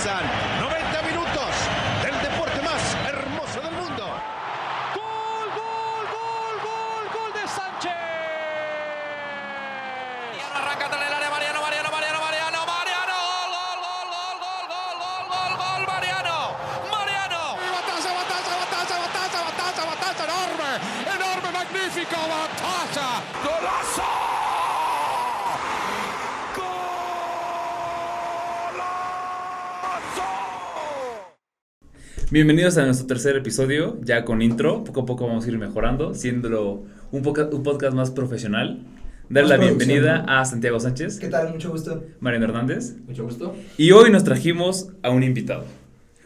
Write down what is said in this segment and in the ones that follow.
Hassan. Bienvenidos a nuestro tercer episodio, ya con intro. Poco a poco vamos a ir mejorando, siendo un, poca- un podcast más profesional. Más la bienvenida ¿no? a Santiago Sánchez, ¿Qué tal? Mucho gusto. Mariano Hernández. Mucho gusto. Y hoy nos trajimos a un invitado.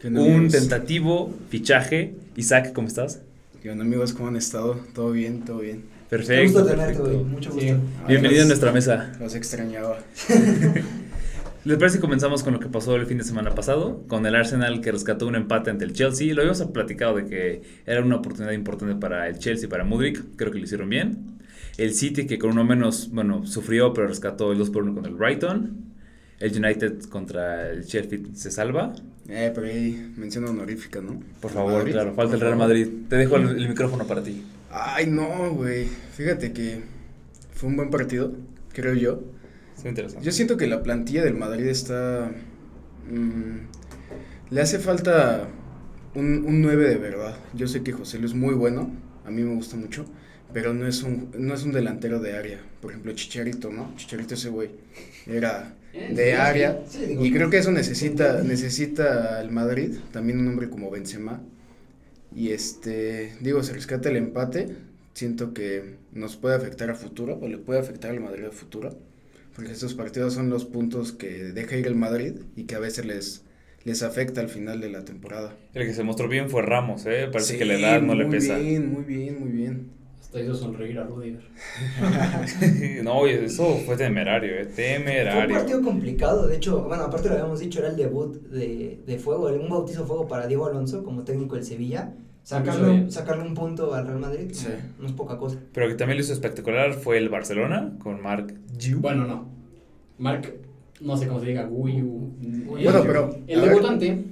¿Qué onda, Un amigos? tentativo fichaje. Isaac, ¿cómo estás? ¿Qué onda, amigos? ¿Cómo han estado? ¿Todo bien? ¿Todo bien? Un Perfecto. gusto tenerte. Mucho gusto. Ay, Bienvenido a los- nuestra mesa. Los extrañaba. ¿Les parece que comenzamos con lo que pasó el fin de semana pasado? Con el Arsenal que rescató un empate ante el Chelsea. Lo habíamos platicado de que era una oportunidad importante para el Chelsea y para Mudrik. Creo que lo hicieron bien. El City que con uno menos, bueno, sufrió pero rescató el 2 por 1 con el Brighton. El United contra el Sheffield se salva. Eh, pero ahí mención honorífica, ¿no? Por favor, Madrid, claro, falta el Real. Madrid. Te dejo el, el micrófono para ti. Ay, no, güey. Fíjate que fue un buen partido, creo yo. Está interesante. Yo siento que la plantilla del Madrid está... mm, le hace falta un, un 9 de verdad. Yo sé que José Luis es muy bueno, a mí me gusta mucho, pero no es un, no es un delantero de área. Por ejemplo, Chicharito, ¿no? Chicharito ese güey era de área. Y creo que eso necesita, necesita el Madrid, también un hombre como Benzema. Y este, digo, se rescata el empate, siento que nos puede afectar a futuro, o le puede afectar al Madrid a futuro, porque estos partidos son los puntos que deja ir el Madrid y que a veces les, les afecta al final de la temporada. El que se mostró bien fue Ramos, ¿eh? Parece Sí, que la edad no le muy pesa. bien, muy bien, muy bien. Hasta hizo sonreír a Rudiger. no, oye, eso fue temerario, ¿eh? Fue un Temerario. partido complicado. De hecho, bueno, aparte lo habíamos dicho, era el debut de, de Fuego, un bautizo de Fuego para Diego Alonso como técnico del Sevilla. Sacarle, sacarle un punto al Real Madrid no- Sí. no, es poca cosa. Pero que también lo hizo espectacular fue el Barcelona con Marc Giu. Bueno, no. Mark, no sé cómo se diga, Guyu. Bueno, pero, El debutante.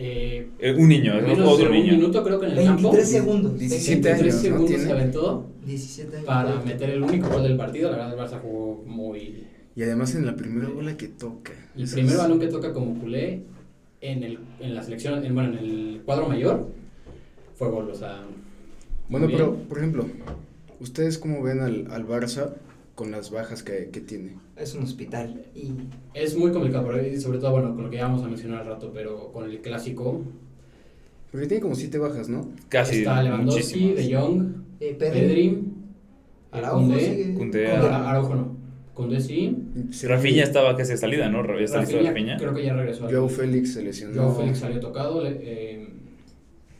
Eh, Eh, un niño, menos otro de un niño. minuto creo que en el 23 campo. segundos. 17 23 años, ¿no? segundos Tiene. se aventó 17 años. para meter el único gol del partido. La verdad, el Barça jugó muy. Y además en la primera bola que toca. El Eso primer es- balón que toca como culé en, el, en la selección, en, bueno, en el cuadro mayor, fue gol. O sea. Bueno, pero, por ejemplo, ¿ustedes cómo ven al, al Barça con las bajas que, que tiene? Es un hospital. Y Es muy complicado, pero, sobre todo, bueno, con lo que ya vamos a mencionar al rato, pero con el clásico. Porque tiene como siete bajas, ¿no? Casi está Lewandowski, muchísimos. De Jong, eh, Pedri, Pedri, Araujo, Koundé, Araujo. No. Koundé sí. Rafinha estaba casi de salida, ¿no? Está Rafinha, Rafinha. Creo que ya regresó. al- Joe Félix se lesionó. Joao Félix salió tocado. le- eh,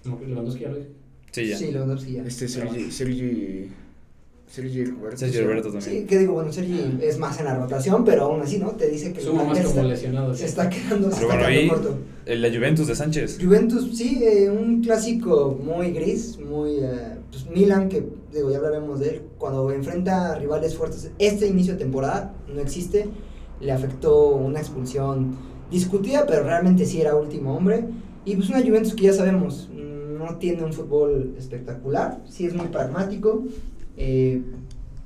no, Lewandowski ya lo dije. Sí, ya. Sí, Lewandowski ya. Este Sergi, Sergi, Sergi Roberto. Sergio ¿sí? Roberto Sí, también. que digo, bueno, Sergi es más en la rotación, pero aún así, ¿no? Te dice que el Suma más como lesionado. se está quedando, se Pero está bueno, quedando ahí corto. eh, la Juventus de Sánchez. Juventus, sí, eh, un clásico muy gris, muy... eh, pues Milan, que digo, ya hablaremos de él, cuando enfrenta a rivales fuertes, este inicio de temporada no existe, le afectó una expulsión discutida, pero realmente sí era último hombre, y pues una Juventus que ya sabemos, no tiene un fútbol espectacular, sí es muy pragmático, eh,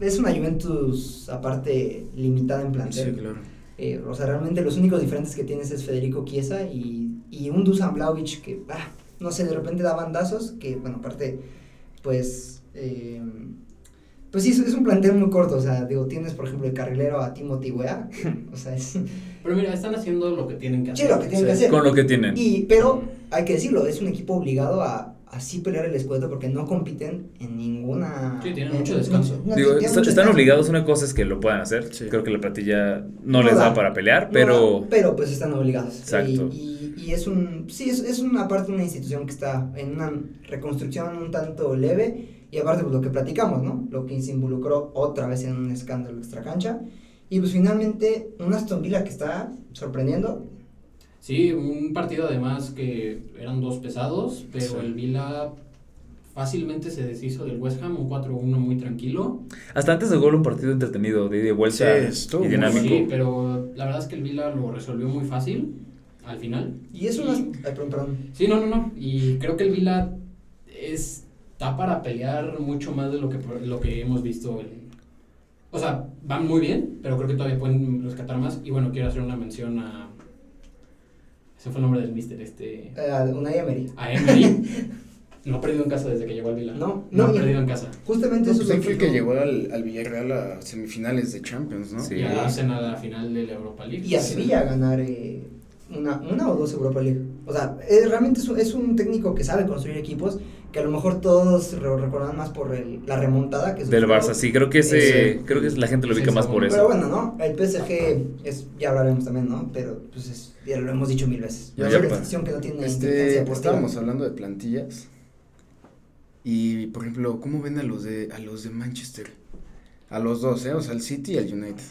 es una Juventus aparte limitada en plantel. Sí, claro. Eh, o sea, realmente los únicos diferentes que tienes es Federico Chiesa y, y un Dusan Vlahovic que, ah, no sé, de repente da bandazos, que, bueno, aparte, pues, eh, pues sí, es, es un plantel muy corto, o sea, digo, tienes, por ejemplo, el carrilero a Timothy Weah, o sea, es, Pero mira, están haciendo lo que tienen que sí, hacer. lo que tienen que Sí. hacer. Con lo que tienen. Y, pero, hay que decirlo, es un equipo obligado a así pelear el escudo porque no compiten en ninguna... Sí, tienen en- mucho descanso. no, Digo, tienen está- mucho están obligados. Una cosa es que lo puedan hacer. Sí. Creo que la platilla no, les da, para pelear, No pero. da, pero pues están obligados. Exacto. Y, y, y es un. Sí, es, es una parte de una institución que está en una reconstrucción un tanto leve. Y aparte, pues lo que platicamos, ¿no? Lo que se involucró otra vez en un escándalo extracancha. Y pues finalmente, un Aston Villa que está sorprendiendo. Sí, un partido además que eran dos pesados, pero Sí. el Vila fácilmente se deshizo del West Ham, un 4-1 muy tranquilo. Hasta antes del gol, un partido entretenido, de y vuelta Sí, y dinámico. Sí, pero la verdad es que el Vila lo resolvió muy fácil. al final. Y eso no es... Ay, perdón, perdón. Sí, no, no, no. Y creo que el Vila está para pelear mucho más de lo que, lo que hemos visto. En, o sea, van muy bien, pero creo que todavía pueden rescatar más. Y bueno, quiero hacer una mención a. Ese fue el nombre del mister, este. Uh, Unai Emery. A Emery. no ha perdido en casa desde que llegó al Vila. No, no, no ha perdido en casa. Justamente No, eso pues lo fue el que llegó al, al Villarreal a semifinales de Champions, ¿no? Sí. Y a la final de la Europa League. Y a Sevilla a ganar eh, una, una o dos Europa League. O sea, es, realmente es un, es un técnico que sabe construir equipos, que a lo mejor todos re- recordan más por el- la remontada que Del. Barça, sí, creo que ese, Ese- creo que la gente lo ubica más por bueno, Pero eso. bueno, ¿no? El PSG, es, ya hablaremos también, ¿no? Pero pues es, ya lo hemos dicho mil veces. Ya, que no tiene Este, estábamos hablando de plantillas. Y, por ejemplo, ¿cómo ven a los de a los de Manchester? A los dos, ¿eh? O sea, al City y al United.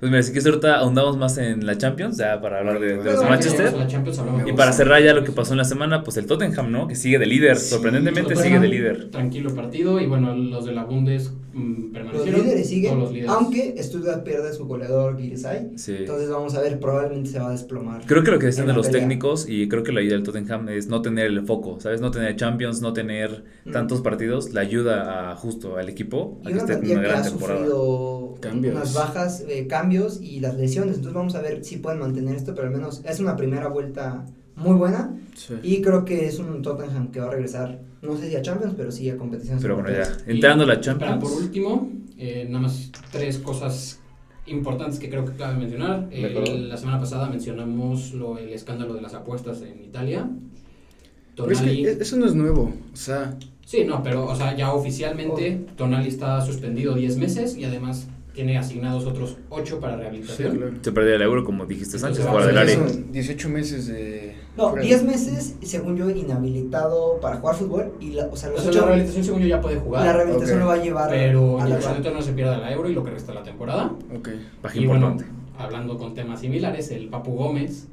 Pues mira, si quieres ahorita ahondamos más en la Champions, ya para hablar de, de los bueno, Manchester. Llegamos a la Champions, hablamos Y de- para cerrar ya lo que pasó en la semana, pues el Tottenham, ¿no? Que sigue de líder, Sí, sorprendentemente sigue de líder. Tranquilo partido. Y bueno, los de la Bundes mm, Los permanecieron. líderes siguen, los líderes. aunque Stuttgart pierde su goleador Girisay. Sí. Entonces vamos a ver, probablemente se va a desplomar. Creo que lo que decían de los pelea. técnicos, y creo que la ayuda del Tottenham es no tener el foco, ¿sabes? No tener Champions, no tener Mm. tantos partidos, la ayuda a, justo al equipo a Y que esté en una gran ha temporada. sufrido Cambios. unas bajas, eh, cambios y las lesiones. Entonces vamos a ver si pueden mantener esto, pero al menos es una primera vuelta muy buena. Sí. Y creo que es un Tottenham que va a regresar, no sé si a Champions, pero sí a competiciones. Pero bueno, ya, entrando a la Para Champions. por último, eh, nada más tres cosas importantes que creo que cabe mencionar. Eh, la semana pasada mencionamos lo, el escándalo de las apuestas en Italia. Es Tonali, que e- eso no es nuevo. O sea, sí, no, pero o sea, ya oficialmente Tonali está suspendido 10 meses y además tiene asignados otros 8 para sí, rehabilitación. claro. Se perdió el euro, como dijiste Entonces Sánchez, va fuera del área. Son 18 meses de. No, fuera. 10 meses, según yo, inhabilitado para jugar fútbol. Y la, o sea, O los sea, ocho- la rehabilitación según yo ya puede jugar. la rehabilitación Ok. lo va a llevar pero a la no se pierda la euro y lo que resta de la temporada. Ok. Baja Y bueno, importante. hablando con temas similares, el Papu Gómez,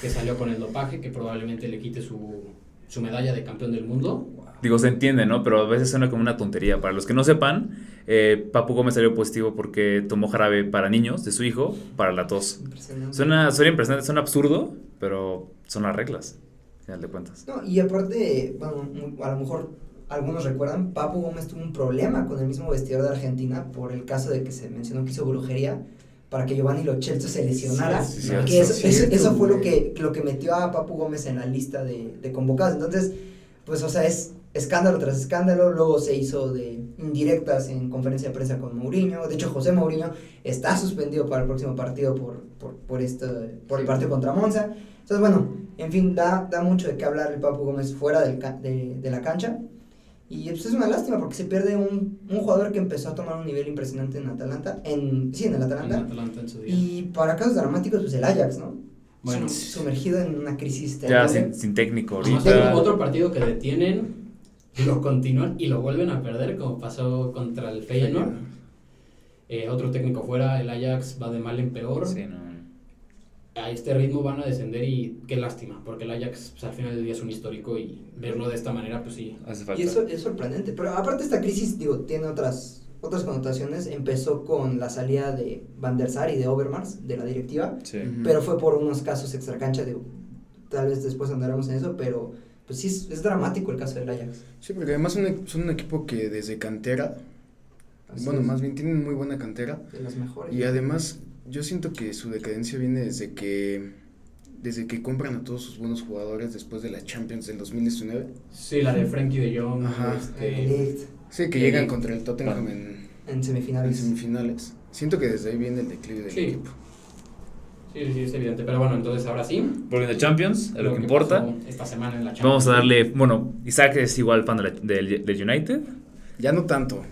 que salió con el dopaje, que probablemente le quite su, su medalla de campeón del mundo. Digo, se entiende, ¿no? Pero a veces suena como una tontería. Para los que no sepan, eh, Papu Gómez salió positivo porque tomó jarabe para niños de su hijo para la tos. Impresionante. Suena, suena impresionante, suena absurdo, pero son las reglas, al final de cuentas. No, y aparte, bueno, a lo mejor algunos recuerdan, Papu Gómez tuvo un problema con el mismo vestidor de Argentina por el caso de que se mencionó que hizo brujería para que Giovanni Lo Celso se lesionara. Sí, que eso, fue lo que, lo que metió a Papu Gómez en la lista de, de convocados. Entonces, pues, o sea, es escándalo tras escándalo. Luego se hizo de indirectas en conferencia de prensa con Mourinho. De hecho, José Mourinho está suspendido para el próximo partido por, por, por, este, por el partido contra Monza. Entonces, bueno, en fin, da, da mucho de qué hablar el Papu Gómez fuera del ca- de, de la cancha. Y pues es una lástima porque se pierde un, un jugador que empezó a tomar un nivel impresionante en Atalanta. En, sí, en el En Atalanta. Atalanta en su día. Y para casos dramáticos, pues el Ajax, ¿no? Bueno. Sum- Sumergido en una crisis Ya sin, sin técnico Además, ahorita. otro partido que detienen, lo continúan y lo vuelven a perder, como pasó contra el Feyenoord. Eh, otro técnico fuera, el Ajax va de mal en peor. Sí, no. A este ritmo van a descender y qué lástima, porque el Ajax pues, al final del día es un histórico y verlo de esta manera, pues sí. Hace falta. Y eso es sorprendente. Pero aparte esta crisis, digo, tiene otras, otras connotaciones. Empezó con la salida de Van der Sar y de Overmars de la directiva. Sí. Pero fue por unos casos extracancha, digo. Tal vez después andaremos en eso, pero pues sí es, es dramático el caso del Ajax. Sí, porque además son, son un equipo que desde cantera, Así bueno, es, más bien tienen muy buena cantera. de las mejores. Y además, yo siento que su decadencia viene desde que desde que compran a todos sus buenos jugadores después de la Champions del 2019. Sí, la de Frankie de Jong, Ajá. este, Sí, que llegan contra el Tottenham en, en en semifinales. semifinales. Siento que desde ahí viene el declive del Sí. equipo. Sí, sí, es evidente. Pero bueno, entonces ahora sí. Volviendo a Champions, a lo que importa. Esta semana en la Champions. Vamos a darle, bueno, Isaac es igual fan de la- del, del United. Ya no tanto.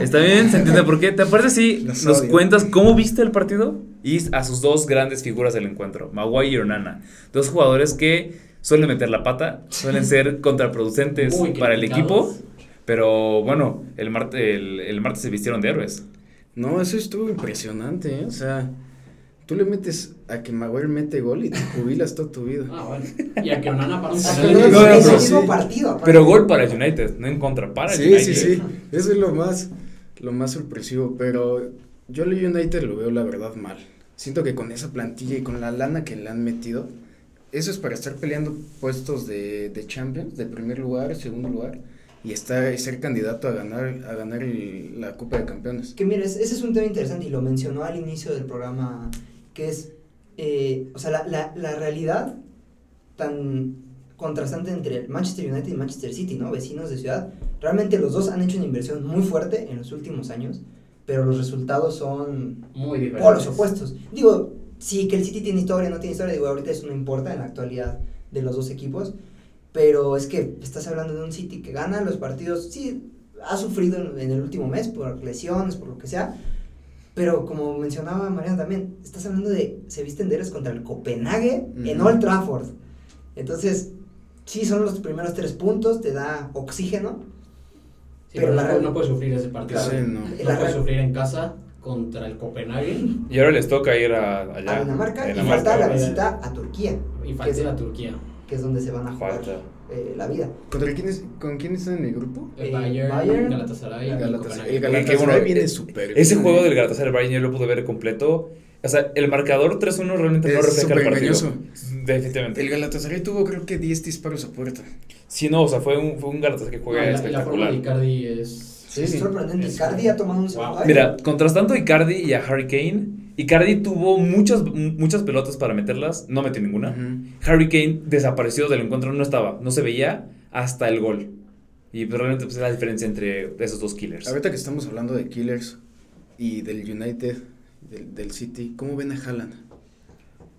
Está bien, se entiende por qué. ¿Te parece si Los nos odio. cuentas cómo viste el partido? Y a sus dos grandes figuras del encuentro, Maguire y Onana. Dos jugadores que suelen meter la pata, suelen ser contraproducentes Muy para el equipo. Pero bueno, el, martes el, el martes se vistieron de héroes. No, eso estuvo impresionante, ¿eh? O sea, tú le metes a que Maguire mete gol y te jubilas toda tu vida. Ah, bueno. Y a que Onana para un pero No, no, pero sí. partido. aparte. Pero gol para el United, no en contra, para el Sí, United. sí, sí. Eso es lo más, lo más sorpresivo. Pero yo al United lo veo la verdad mal. Siento que con esa plantilla y con la lana que le han metido, eso es para estar peleando puestos de, de Champions, de primer lugar, segundo lugar, y estar, y ser candidato a ganar, a ganar el- la Copa de Campeones. Que mira, ese es un tema interesante y lo mencionó al inicio del programa, que es, eh, o sea, la, la, la realidad tan contrastante entre el Manchester United y Manchester City, ¿no? Vecinos de ciudad. Realmente los dos han hecho una inversión muy fuerte en los últimos años, pero los resultados son Muy diferentes. polos opuestos. Digo, sí que el City tiene historia, no tiene historia, digo, ahorita eso no importa en la actualidad de los dos equipos, pero es que estás hablando de un City que gana los partidos, sí, ha sufrido en, en el último mes por lesiones, por lo que sea, pero como mencionaba Mariana también, estás hablando de se visten de contra el Copenhague en. Old Trafford. Entonces, sí, son los primeros tres puntos, te da oxígeno. Sí, pero pero, la no, real- no puedes sufrir ese partido. Sí, no. No La puedes sufrir en casa contra el Copenhague Y ahora les toca ir a, allá. a Dinamarca y Dinamarca. falta la visita a Turquía, y falta es, a Turquía. que es donde se van a jugar Falta. Eh, la vida. ¿Contra quién es- ¿Con quién están en el grupo? El Bayern, Bayern, Galatasaray y Galatasaray. El Galatasaray bueno, viene súper Ese bien, juego del Galatasaray Bayern yo lo pude ver completo. O sea, el marcador 3-1 realmente no Es refleja el partido. superengañoso. Definitivamente. El Galatasaray tuvo creo que 10 disparos a puerta. Sí, no, o sea, fue un, fue un Galatasaray que No, juega la, la forma espectacular. de Icardi es... Sí, es sorprendente. Es- Icardi ha tomado un segundo Wow. Mira, contrastando a Icardi y a Harry Kane, Icardi tuvo muchas, muchas pelotas para meterlas, no metió ninguna. Harry Kane desapareció del encuentro, no estaba, no se veía hasta el gol. Y pues, realmente pues, es la diferencia entre esos dos killers. Ahorita que estamos hablando de Killers y del United, del, del City, ¿cómo ven a Haaland?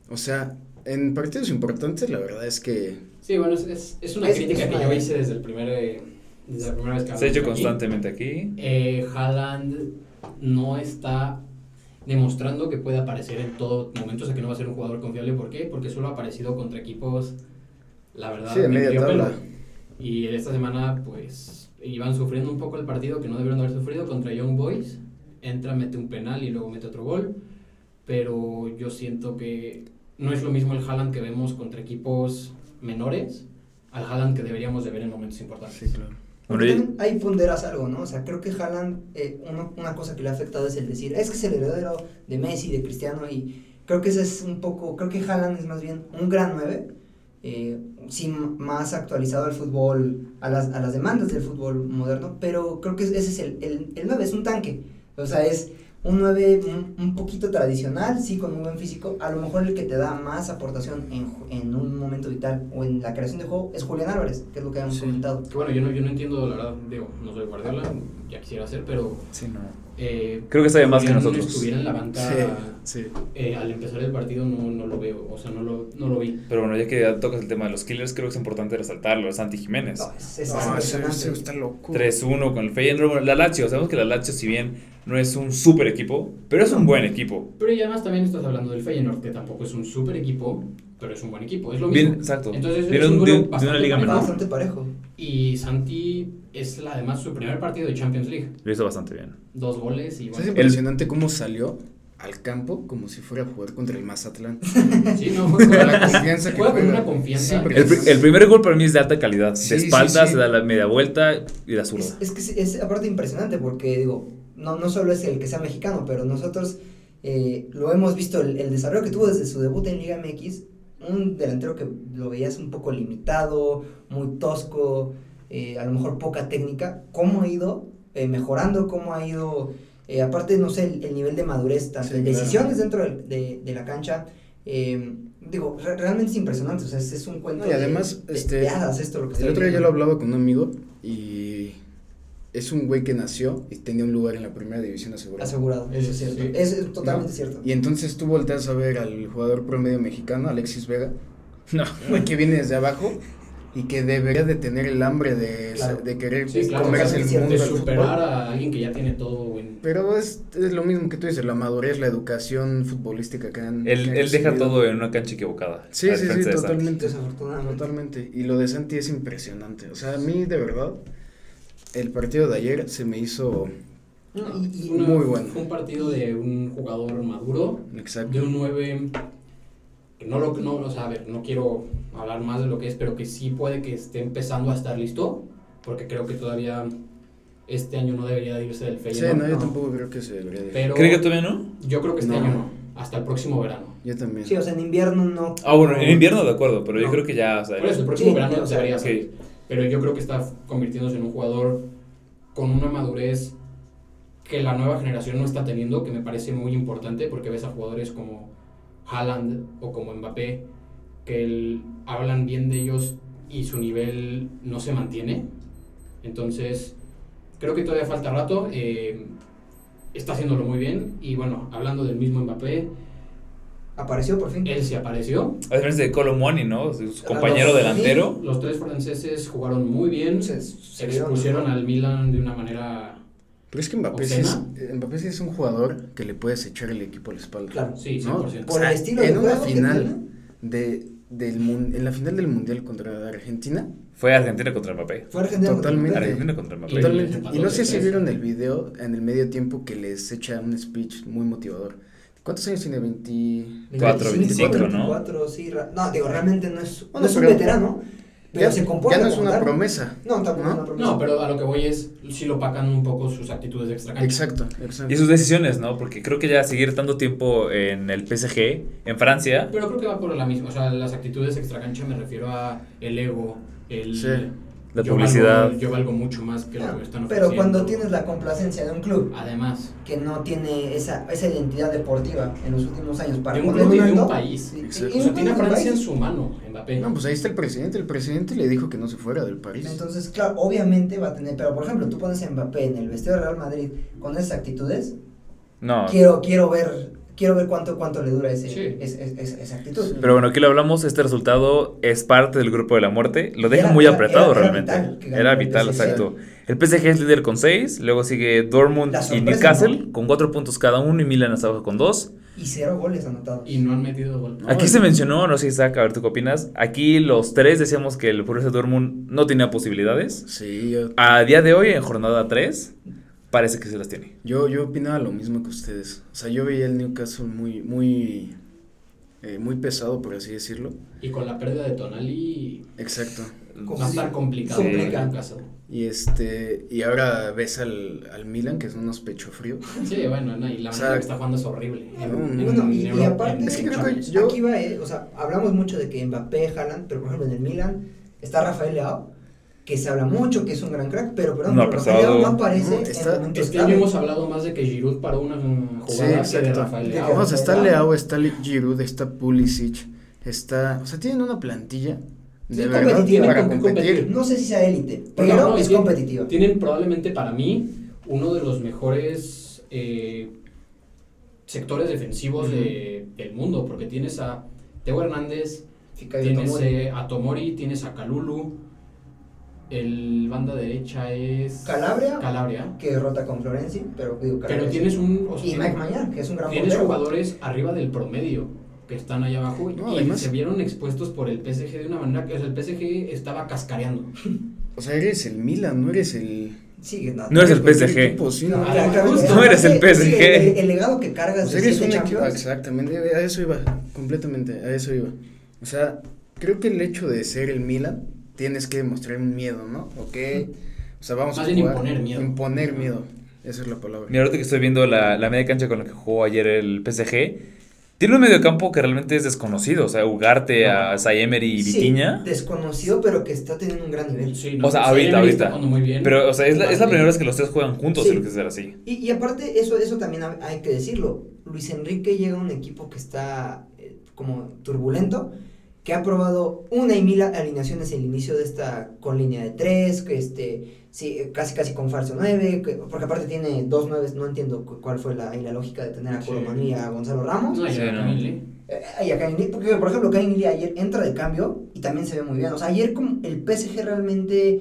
O sea, en partidos importantes la verdad es que Sí, bueno, es, es, es una Es- crítica es que yo hice desde el primer... eh, Desde la primera vez que Se ha hecho hablamos aquí. constantemente aquí. Eh, Haaland no está demostrando que puede aparecer en todo momento, o sea que no va a ser un jugador confiable. ¿Por qué? Porque solo ha aparecido contra equipos, la verdad, Sí, de media tabla. Y esta semana, pues, iban sufriendo un poco el partido que no debieron haber sufrido contra Young Boys. Entra, mete un penal y luego mete otro gol. Pero yo siento que no es lo mismo el Haaland que vemos contra equipos menores al Haaland que deberíamos de ver en momentos importantes. sí, claro. Porque también ahí ponderas algo, ¿no? O sea, creo que Haaland, eh, uno- una cosa que le ha afectado es el decir, es que es el heredero de Messi, de Cristiano, y creo que ese es un poco, creo que Haaland es más bien un gran 9, eh, sí, más actualizado al fútbol, a las, a las demandas del fútbol moderno, pero creo que ese es el, el, el 9, es un tanque, o sea, es un 9 un, un poquito tradicional, sí, con un buen físico, a lo mejor el que te da más aportación en, ju- en un momento vital o en la creación de juego es Julián Álvarez, que es lo que habíamos Sí. comentado. Que bueno, yo no, yo no entiendo, la verdad, digo, no soy Guardiola, ya quisiera ser, pero Sí, no. eh, Creo que sabe más que nosotros. estuviera en la banca Sí, sí. eh, al empezar el partido no, no lo veo, o sea, no lo, no lo vi. Pero bueno, ya que ya tocas el tema de los killers, creo que es importante resaltarlo. Santi Jiménez. No, es, es No, ese, impresionante. ese está loco. 3-1 con el Feyenoord. Bueno, la Lazio, sabemos que la Lazio, si bien no es un super equipo, pero es un buen equipo. Pero y además también estás hablando del Feyenoord, que tampoco es un super equipo, pero es un buen equipo, es lo mismo. Bien, exacto. Entonces es un de, de una liga menor. Bastante parejo. Y Santi es la- además su primer partido de Champions League, Lo hizo bastante bien. dos goles y Es bueno, impresionante cómo salió al campo como si fuera a jugar contra el Mazatlán. sí, no, juega, la confianza que juega con una confianza. Sí, El, pri- el primer gol para mí es de alta calidad. Sí, de sí, espalda, sí. se da la media vuelta y la zurda. Es, es que es, es aparte impresionante porque, digo, no, no solo es el que sea mexicano, pero nosotros eh, lo hemos visto, el, el desarrollo que tuvo desde su debut en Liga MX, un delantero que lo veías un poco limitado, muy tosco, eh, a lo mejor poca técnica, cómo ha ido eh, mejorando, cómo ha ido, eh, aparte, no sé, el, el nivel de madurez, tanto Sí, en claro. decisiones dentro de, de la cancha. eh, digo, re- realmente es impresionante, o sea, es, es un cuento No, y además, de, este, hadas esto lo que El otro día yo lo hablaba con un amigo y es un güey que nació y tenía un lugar en la primera división asegurado. Asegurado, eso es cierto. Sí. Es, es totalmente ¿No? cierto. Y entonces tú volteas a ver al jugador promedio mexicano, Alexis Vega, No. güey que viene desde abajo y que debería de tener el hambre de, Claro. de querer Sí, claro, comerse el mundo de superar fútbol. a alguien que ya tiene todo. Pero es, es lo mismo que tú dices, la madurez, la educación futbolística que han Él, que él deja todo en una cancha equivocada. Sí, a sí, sí, totalmente. Desafortunadamente. Totalmente. Y lo de Santi es impresionante. O sea, a mí de verdad, el partido de ayer se me hizo No, y- y- Una- muy bueno. Fue un partido de un jugador maduro, exacto. de un 9 que no lo no, o sea, a ver, no quiero hablar más de lo que es, pero que sí puede que esté empezando a estar listo, porque creo que todavía este año no debería de irse del Sí, Feyenoord. no, yo no. tampoco creo que se debería de. Pero ¿Cree que todavía no? yo creo que este No. año no. hasta el próximo verano. Yo también. Sí, o sea, en invierno no. Ah, bueno, en invierno de acuerdo, pero yo No. creo que ya, o sea, Por eso, el próximo Sí, verano o sea, debería sí. ser. Pero yo creo que está convirtiéndose en un jugador con una madurez que la nueva generación no está teniendo, que me parece muy importante porque ves a jugadores como Haaland o como Mbappé que hablan bien de ellos y su nivel no se mantiene. Entonces, creo que todavía falta rato. eh, está haciéndolo muy bien. Y bueno, hablando del mismo Mbappé, Apareció por fin. él se apareció. a diferencia de Colomwani, ¿no? Su Ah, compañero los- delantero. Los tres franceses jugaron muy bien. Se- expusieron al Milan de una manera. Pero es que Mbappé sí, es, eh, Mbappé sí es un jugador que le puedes echar el equipo a la espalda. Claro. Sí, ¿no? 100%. Por O sea, el estilo de en una final de, del mun- en la final del mundial contra Argentina, Fue Argentina contra Mbappé. Fue Argentina. contra Totalmente. Mbappé. Argentina contra Mbappé. Y- totalmente. Y no sé si vieron el video en el medio tiempo que les echa un speech muy motivador. ¿Cuántos años tiene? 20... Cuatro, 25, ¿no? 24, sí. No, digo, realmente no es, no Bueno, es un pero- veterano, pero Ya, se comporta ya no es una tal. promesa. No, tampoco ¿no? es una promesa. No, pero a lo que voy es, si lo pacan un poco sus actitudes de extra cancha. Exacto, exacto. Y sus decisiones, ¿no? Porque creo que ya seguir tanto tiempo en el PSG, en Francia, Pero creo que va por la misma. O sea, las actitudes extra cancha me refiero a el ego, el. Sí. La yo publicidad. valgo- yo valgo mucho más que lo que están ofreciendo. Pero cuando tienes la complacencia de un club Además, que no tiene esa, esa identidad deportiva en los últimos años para de un club y de un país. y O sea, un tiene a club y un Francia en su mano, Mbappé. No, pues ahí está el presidente. El presidente le dijo que no se fuera del París. Entonces, claro, obviamente va a tener, pero por ejemplo, tú pones a Mbappé en el vestido de Real Madrid con esas actitudes, no. quiero, quiero ver, quiero ver cuánto, cuánto le dura ese, Sí. ese- ese- esa, esa actitud. Pero bueno, aquí lo hablamos, este resultado es parte del grupo de la muerte, lo deja Era- muy apretado era- era realmente. vital que era vital, exacto. El PSG es líder con 6, luego sigue Dortmund y Newcastle ¿no? con 4 puntos cada uno y Milan hasta abajo con 2. Y cero goles anotados. Y no han metido gol. No, Aquí se mencionó, no sé Isaac, a ver tú qué opinas, aquí los tres decíamos que el Borussia Dortmund no tenía posibilidades. Sí, yo, A día de hoy, en jornada 3, parece que se las tiene. yo, yo opinaba lo mismo que ustedes. O sea, yo veía el Newcastle muy, muy, eh, muy pesado, por así decirlo. Y con la pérdida de Tonali, Exacto. va a estar complicado. Sí. Newcastle. Y este, y ahora ves al, al Milan, que es unos pecho frío. Sí, bueno, no, y la O manera que está jugando es horrible. En- no, en- Bueno, y, en y Europa, aparte, en Es que creo que Champions. yo- aquí va, eh, o sea, hablamos mucho de que Mbappé, Haaland, pero por ejemplo en el Milan está Rafael Leao, que se habla mucho que es un gran crack, pero perdón, No pero pesado. Rafael Leao no aparece No, en está- momentos Este año hemos hablado más de que Giroud paró una jugada Sí, que de. Rafael Leao. que- O sea, está Leao. Está Giroud, está Pulisic, está... O sea, tienen una plantilla de Sí, verdad competitiva, para competir. competir. No sé si sea élite, Pero pero no, y es tienen- competitiva. Tienen probablemente para mí uno de los mejores eh, sectores defensivos de- del mundo, porque tienes a Teo Hernández, tienes Tomori. eh, a Tomori, tienes a Kalulu, el banda derecha es Calabria, Calabria. que rota con Florenzi, pero digo Pero Calabria tienes sí. un... o sea, Y Mike Mañán, que es un gran Tienes portero. jugadores arriba del promedio que están allá abajo No, y además- se vieron expuestos por el PSG de una manera que o sea, el PSG estaba cascareando. O sea, eres el Milan, no eres el... Sí, no, No eres el PSG. equipo, sí, No, no. claro, claro, justo. No eres el sí, PSG. el, el legado que cargas O sea, de eres un equipo... Exactamente, a eso iba, completamente, a eso iba. O sea, creo que el hecho de ser el Milan, tienes que demostrar un miedo, ¿no? Ok, o sea, vamos Más a jugar... imponer miedo. Imponer miedo, esa es la palabra. Mira, ahorita que estoy viendo la, la media cancha con la que jugó ayer el PSG, tiene un mediocampo que realmente es desconocido. O sea, Ugarte a Sayemery y sí, Vitiña. desconocido, pero que está teniendo un gran nivel. Sí, O sea, ahorita, ahorita. está jugando muy bien. Pero, o sea, es la, es la primera vez que los tres juegan juntos, Sí. tiene que ser así. Y, y aparte, eso, eso también ha- hay que decirlo. Luis Enrique llega a un equipo que está eh, como turbulento, que ha probado una y mil alineaciones el inicio de esta con línea de tres, que este, sí, eh, casi casi con falso 9, porque aparte tiene dos nueves, no entiendo cu- cuál fue la, y la lógica de tener a Sí. Colomani y a Gonzalo Ramos. No, y Sí. Camille. Eh, y a Lee, porque por ejemplo Lee ayer entra de cambio y también se ve muy bien. O sea, ayer como el PSG realmente,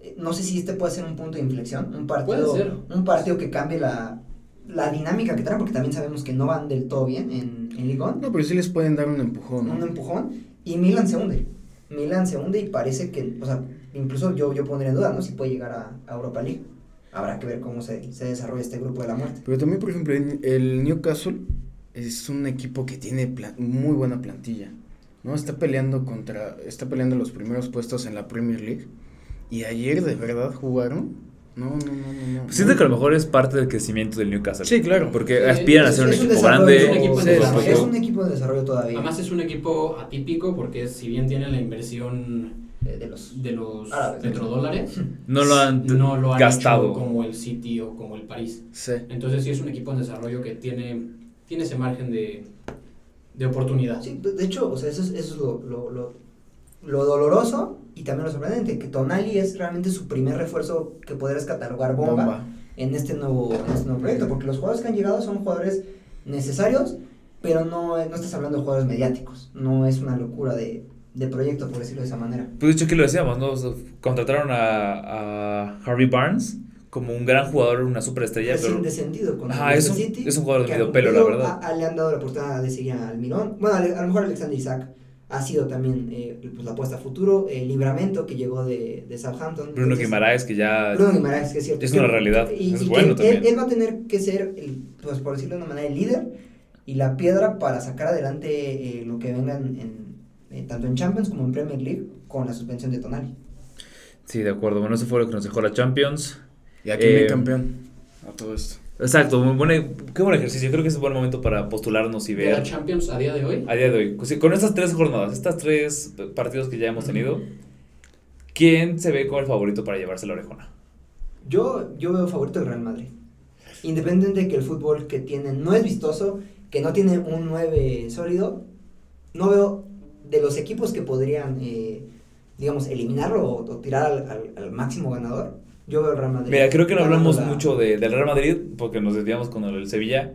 eh, no sé si este puede ser un punto de inflexión, un partido, Puede ser. un partido que cambie la, la dinámica que traen, porque también sabemos que no van del todo bien en, en Ligón, No, pero sí les pueden dar un empujón, ¿no? un empujón, y Milan se hunde. Milan se hunde y parece que, o sea, incluso yo, yo pondría en duda, ¿no? Si puede llegar a, Europa League. Habrá que ver cómo se, se desarrolla este grupo de la muerte. Pero también, por ejemplo, el Newcastle es un equipo que tiene muy buena plantilla, ¿no? Está peleando contra, está peleando los primeros puestos en la Premier League y ayer de verdad jugaron No, no, no, no. no. Siento que a lo mejor es parte del crecimiento del Newcastle. Sí, claro. Porque Sí, aspiran a ser un equipo grande. Es un equipo en sí, desarrollo. es un equipo de desarrollo todavía. Además es un equipo atípico porque si bien tiene la inversión de los de los Árabes. petrodólares, No lo han no lo han gastado. hecho como el City o como el París. Sí. Entonces sí es un equipo en desarrollo que tiene, tiene ese margen de, de oportunidad. Sí, de de hecho, o sea, eso es, eso es lo, lo, lo, lo doloroso y también lo sorprendente, que Tonali es realmente su primer refuerzo que podrías catalogar bomba, Bomba. En, este nuevo, en este nuevo proyecto, porque los jugadores que han llegado son jugadores necesarios, pero no, no estás hablando de jugadores mediáticos, no es una locura de, de proyecto, por decirlo de esa manera. Pues de hecho, aquí lo decíamos, ¿no? Contrataron a, a Harvey Barnes como un gran jugador, una superestrella, Es pero de sentido con Ajá, es un- City, es un jugador de que medio pelo, la verdad. a- a- le han dado la oportunidad de seguir al Mirón. Bueno, a, a lo mejor Alexander Isaac ha sido también eh, pues, la apuesta a futuro. El Libramento que llegó de, de Southampton. Bruno Entonces, Guimaraes, que ya... Bruno Guimaraes, que es cierto. Es una realidad, Y, es y bueno que él, también. él va a tener que ser, el, pues por decirlo de una manera, el líder y la piedra para sacar adelante eh, lo que vengan en, eh, tanto en Champions como en Premier League con la suspensión de Tonali. Sí, de acuerdo. Bueno, eso fue lo que nos dejó la Champions. Y aquí Eh, viene campeón. A todo esto. Exacto, muy buena- qué buen ejercicio. Creo que es un buen momento para postularnos y De la ver Champions a día de hoy, a día de hoy. Con estas tres jornadas, estas tres partidos que ya hemos tenido, ¿quién se ve como el favorito para llevarse la orejona? Yo, yo veo favorito el Real Madrid. Independiente de que el fútbol que tienen no es vistoso, que no tiene un 9 sólido, no veo de los equipos que podrían, eh, digamos, eliminarlo o, o tirar al, al- al máximo ganador. Yo veo el Real Madrid. Mira, creo que no hablamos la- mucho de, del Real Madrid porque nos desviamos con el Sevilla.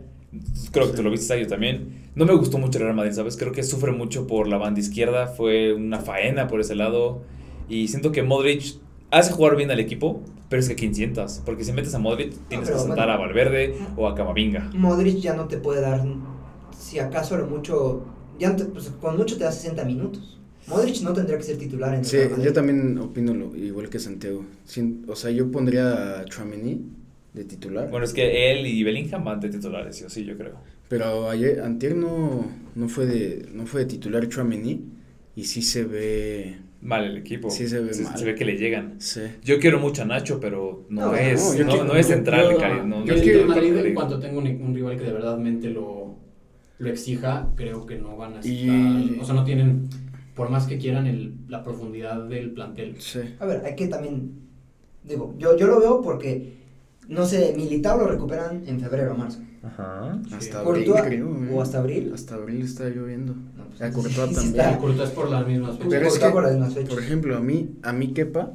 Creo que tú lo viste yo también. No me gustó mucho el Real Madrid, ¿sabes? Creo que sufre mucho por la banda izquierda. Fue una faena por ese lado. Y siento que Modric hace jugar bien al equipo, pero es que ¿quién sientas? Porque si metes a Modric, tienes que sentar bueno. a Valverde o a Camavinga. Modric ya no te puede dar, si acaso lo mucho, ya no te- pues, con mucho te da 60 minutos. Modric no tendría que ser titular en el Sí, yo también opino lo, igual que Santiago. Sin- o sea, yo pondría a Chouameni de titular. Bueno, es que él y Bellingham van de titulares, sí o sí, yo creo. Pero ayer, antier no, no fue de, no fue de titular Chouameni y sí se ve, Mal el equipo. Sí se ve mal. Se ve que le llegan. sí. Yo quiero mucho a Nacho, pero no, No, es, no, no, yo no, quiero- es central, yo, Cari, no, yo no el es quiero- Real Madrid, en cuanto tenga un, un rival que de verdad mente lo, lo exija, creo que no van a estar. Y- O sea, no tienen, por más que quieran, el, la profundidad del plantel. Sí. A ver, hay que también, digo, yo, yo lo veo porque, no sé, Militao lo recuperan en febrero o marzo. Ajá. Hasta abril, Courtois, creo. güey. o hasta abril. Hasta abril está lloviendo. No, pues, a sí, Courtois sí también. está. El Courtois es por las mismas fechas. Pero es que, por las mismas fechas. por ejemplo, a mí, a mí Kepa,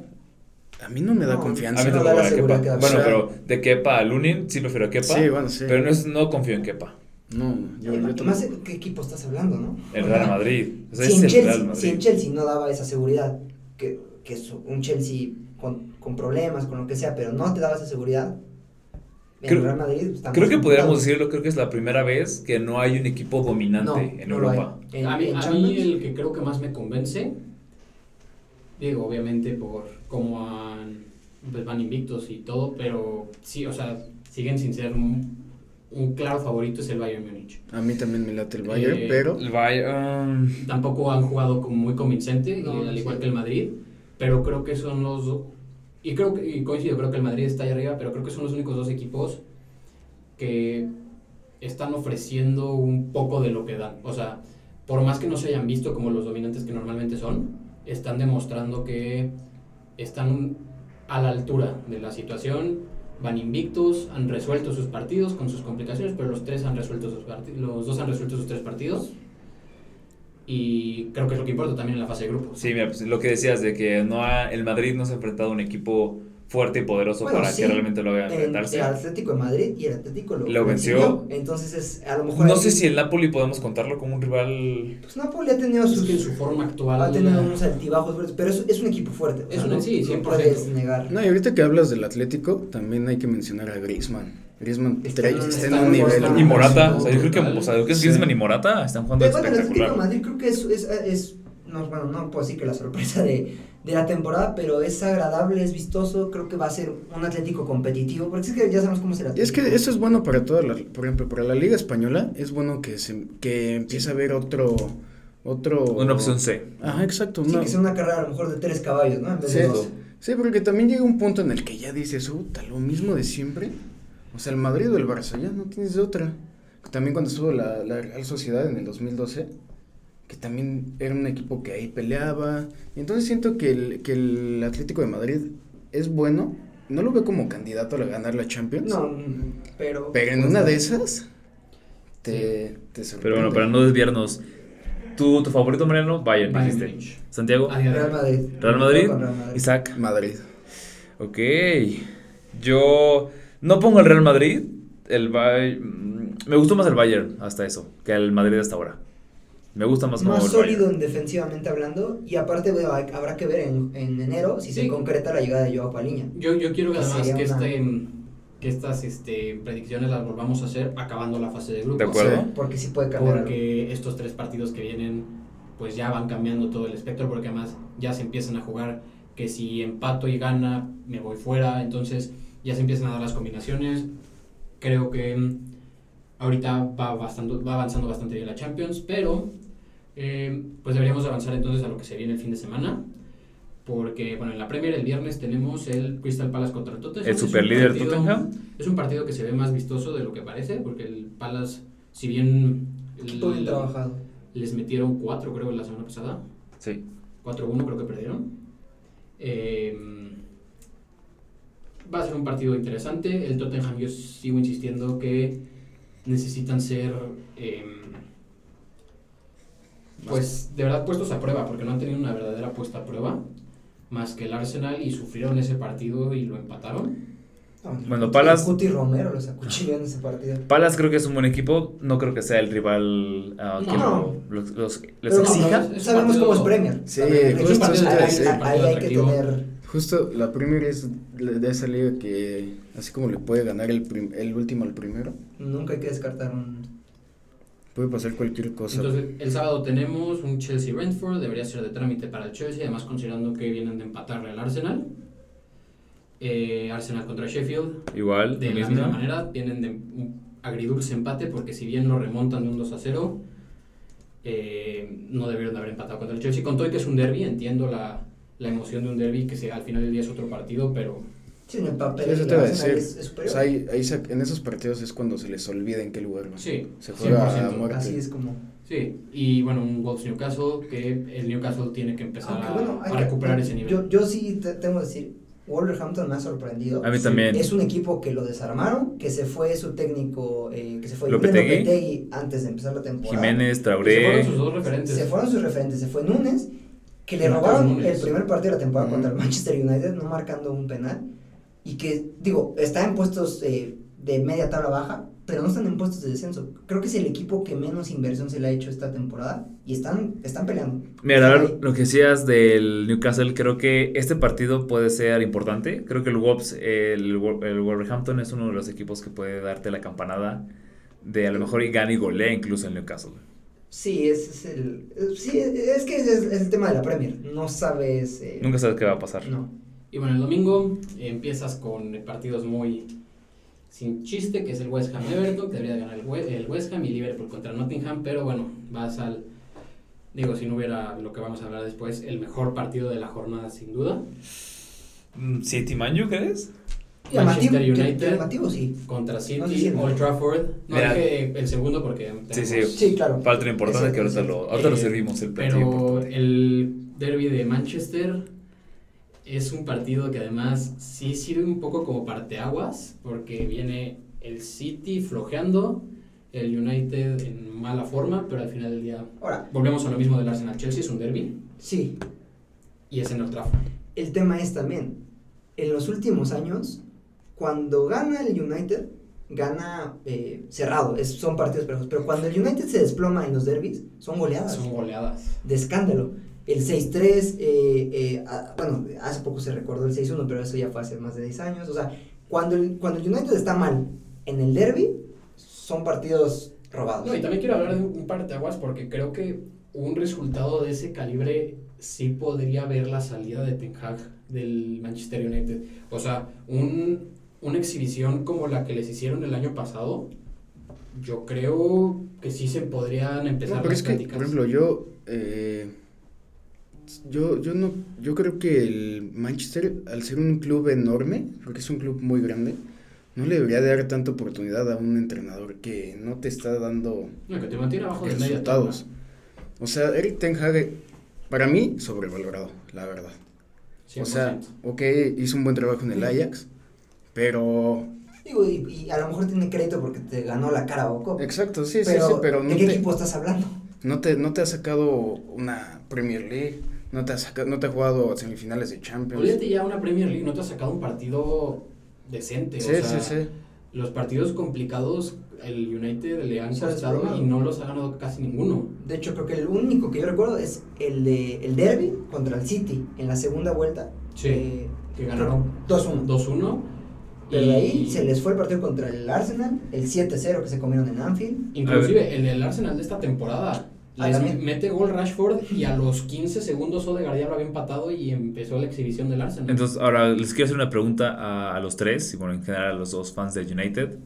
a mí no me da No, A confianza. mí no da la me da seguridad Kepa. que da. Bueno, O sea- pero de Kepa a Lunin sí prefiero a Kepa. Sí, bueno, sí. Pero no, es, no confío en Kepa. No, yo, yo más- qué equipo estás hablando, ¿no? El Real Madrid. O sea, si, es en el Chelsea, Real si Madrid. en Chelsea no daba esa seguridad, que, que es un Chelsea con, con problemas, con lo que sea, pero no te daba esa seguridad, en Creo- Real Madrid está Creo que podríamos decirlo, creo que es la primera vez que no hay un equipo dominante No, en no. Europa. En- a mí, en a mí el que creo que más me convence, digo, obviamente por cómo han, pues van invictos y todo, pero sí, o sea, siguen sin ser un, un claro favorito es el Bayern Múnich. A mí también me late el Bayern, Eh, pero El Bayern. Tampoco han jugado como muy convincente, y No, al igual sí. que el Madrid, pero creo que son los y creo que y coincido, creo que el Madrid está ahí arriba, pero creo que son los únicos dos equipos que están ofreciendo un poco de lo que dan. O sea, por más que no se hayan visto como los dominantes que normalmente son, están demostrando que están a la altura de la situación, van invictos, han resuelto sus partidos con sus complicaciones, pero los tres han resuelto sus los dos han resuelto sus tres partidos. Y creo que es lo que importa también en la fase de grupos. Sí, mira, pues, lo que decías de que no ha, el Madrid no se ha enfrentado a un equipo fuerte y poderoso Bueno, para sí, que realmente lo haga en- enfrentarse. el Atlético de Madrid y el Atlético lo, Lo venció. Entonces, es, a lo mejor. No sé si el Napoli podemos contarlo como un rival. Pues Napoli ha tenido en su forma actual. ha tenido unos altibajos fuertes, pero es, es un equipo fuerte. Es un- no, sí, no 100%. puedes negar. No, y ahorita que hablas del Atlético, también hay que mencionar a Griezmann. Griezmann Está en un- está, está en en un un nivel. y Morata, o sea, yo creo que, o sea, lo que es Sí. Griezmann y Morata están jugando Pero bueno, el Atlético de espectacular. Madrid creo que es, es, es- no, bueno, no puedo decir que la sorpresa de, de la temporada, pero es agradable, es vistoso, creo que va a ser un Atlético competitivo, porque es que ya sabemos cómo será. Es que eso es bueno para toda la, por ejemplo, para la Liga Española, es bueno que se que empiece a haber otro otro Una opción C. Ajá, exacto, Sí, una- que sea una carrera a lo mejor de tres caballos, ¿no? En vez Sí. de dos. Sí, porque también llega un punto en el que ya dices, puta, lo mismo de siempre. O sea, el Madrid o el Barça, ya no tienes de otra. También cuando estuvo la, la Real Sociedad en el 2012, que también era un equipo que ahí peleaba. Y entonces siento que el, que el Atlético de Madrid es bueno. No lo veo como candidato a ganar la Champions. No, pero. Pero en una de esas, te, te sorprende. Pero bueno, para no desviarnos, ¿tu, tu favorito, Mariano? Bayern, Bayern dijiste. ¿Santiago? Real. Madrid. ¿Real Madrid? Con Real Madrid. Isaac. Madrid. Ok. Yo no pongo el Real Madrid. El Bay- mm, Me gustó más el Bayern hasta eso que el Madrid hasta ahora. Me gusta más como Más sólido en defensivamente hablando. Y aparte, bueno, hay- habrá que ver en, en enero si se Sí. concreta la llegada de Joao Paliña. Yo, yo quiero que además que, una- este, que estas este, predicciones las volvamos a hacer acabando la fase de grupos. De acuerdo. Sí. Porque sí puede cambiar. algo. Porque estos tres partidos que vienen, pues ya van cambiando todo el espectro, porque además ya se empiezan a jugar que si empato y gana, me voy fuera, entonces ya se empiezan a dar las combinaciones. Creo que ahorita va, bastante, va avanzando bastante bien la Champions, pero eh, pues deberíamos avanzar entonces a lo que se viene el fin de semana. Porque, bueno, en la Premier el viernes tenemos el Crystal Palace contra el Tottenham. El Es un superlíder partido- Tottenham. Es un partido que se ve más vistoso de lo que parece, porque el Palace, si bien bien el- trabajado. les metieron 4 creo la semana pasada, Sí. 4-1 creo que perdieron. Eh, va a ser un partido interesante. El Tottenham yo sigo insistiendo que necesitan ser eh, pues de verdad puestos a prueba, porque no han tenido una verdadera puesta a prueba, más que el Arsenal y sufrieron ese partido y lo empataron. No, Bueno, el Palace- Cuti Romero los acuchilló en ese partido. Palace creo que es un buen equipo. No creo que sea el rival ah, que No. lo- los, los- les Pero no, exija. es- es sabemos cómo es Premier. Sí, justo ahí- hay que tener. Justo la Premier es de esa liga que, así como le puede ganar el, prim- el último al primero, Nunca hay que descartar un. Puede pasar cualquier cosa. Entonces, el sábado tenemos un Chelsea-Brentford, debería ser de trámite para el Chelsea, además considerando que vienen de empatarle al Arsenal. Eh, Arsenal contra Sheffield, Igual, de la misma manera, vienen de un agridulce empate, porque si bien lo remontan de un 2 a 0, eh, no debieron de haber empatado contra el Chelsea. Con todo y que es un derby, entiendo la, la emoción de un derby, que sea, al final del día es otro partido, pero Sí, en el papel. Sí, eso te iba a decir. Es, es O sea, ahí, ahí se- en esos partidos es cuando se les olvida en qué lugar van. sí, Se juega a 100%. muerte. Así es como. Sí, y bueno, un Wolves Newcastle, que el Newcastle tiene que empezar Aunque a, bueno, a que- recuperar ese nivel. Yo, yo sí te- tengo que decir, Wolverhampton me ha sorprendido. A mí también. Es un equipo que lo desarmaron, que se fue su técnico, eh, que se fue Lopetegui. Lopetegui antes de empezar la temporada. Jiménez, Se fueron Traoré. sus dos referentes. Se fueron sus referentes, se fue Núñez, que le robaron el primer partido de la temporada Ujú. contra el Manchester United, no marcando un penal, y que, digo, está en puestos eh, de media tabla baja, pero no están en puestos de descenso. Creo que es el equipo que menos inversión se le ha hecho esta temporada, y están, están peleando. Mira, a Están ver, ahí. lo que decías del Newcastle, creo que este partido puede ser importante. Creo que el Wolves, el, el Wolverhampton es uno de los equipos que puede darte la campanada de a lo mejor y gana y golea incluso el Newcastle. Sí, ese es el. Sí, es que es, es el tema de la Premier. No sabes. eh, Nunca sabes qué va a pasar. No. Y bueno, el domingo empiezas con partidos muy sin chiste, que es el West Ham Everton, que debería ganar el, We- el West Ham y Liverpool contra Nottingham, pero bueno, vas al, digo, si no hubiera lo que vamos a hablar después, el mejor partido de la jornada sin duda, Mm, ¿City Manju crees? Llamativo, Manchester United llamativo, sí. contra City, No si el Old Trafford, no Mira. dije el segundo porque Sí, sí. Sí, claro. Falta lo importante que ahorita lo, ahorita lo Eh, servimos el Pero importante. el derby de Manchester es un partido que además sí sirve un poco como parteaguas, porque viene el City flojeando, el United en mala forma, pero al final del día Ahora, volvemos a lo mismo del Arsenal Chelsea, es un derby sí. y es en el Trafford. El tema es también. En los últimos años, cuando gana el United, gana eh, cerrado. Es, son partidos parejos. Pero cuando el United se desploma en los derbis, son goleadas. Son goleadas. de escándalo. El 6-3, eh, eh, ah, bueno, hace poco se recordó el 6-1, pero eso ya fue hace más de 10 años. O sea, cuando el, cuando el United está mal en el derby, son partidos robados. No, y también quiero hablar de un parteaguas porque creo que un resultado de ese calibre sí podría ver la salida de Ten Hag del Manchester United. O sea, un, una exhibición como la que les hicieron el año pasado, yo creo que sí se podrían empezar No, pero las es que, por ejemplo, yo, eh, Yo, yo no, yo creo que el Manchester, al ser un club enorme, porque es un club muy grande, no le debería dar tanta oportunidad a un entrenador que no te está dando No, que te mantiene abajo de media resultados. O sea, Eric Ten Hag, para mí, sobrevalorado, la verdad. O sea, 100%. ok, hizo un buen trabajo en el Ajax, pero... Digo, y, y a lo mejor tiene crédito porque te ganó la cara Copa. Exacto, sí, pero, sí, sí, pero no ¿de qué te, equipo estás hablando? no, te, no te ha sacado una Premier League, no te ha, saca- no te ha jugado a semifinales de Champions. Olvídate ya una Premier League, no te ha sacado un partido decente. Sí, o sea, sí, sí. Los partidos complicados, el United le han costado y no los ha ganado casi ninguno. De hecho, creo que el único que yo recuerdo es el de el derby contra el City en la segunda vuelta. Sí, eh, que ganaron 2-1. 2-1. Pero y- de ahí se les fue el partido contra el Arsenal, el 7-0 que se comieron en Anfield. Inclusive el del Arsenal de esta temporada. Mete gol Rashford y a los 15 segundos Odegaard ya lo había empatado y empezó la exhibición del Arsenal. Entonces, ahora les quiero hacer una pregunta a, a los tres, y bueno, en general a los dos fans de United.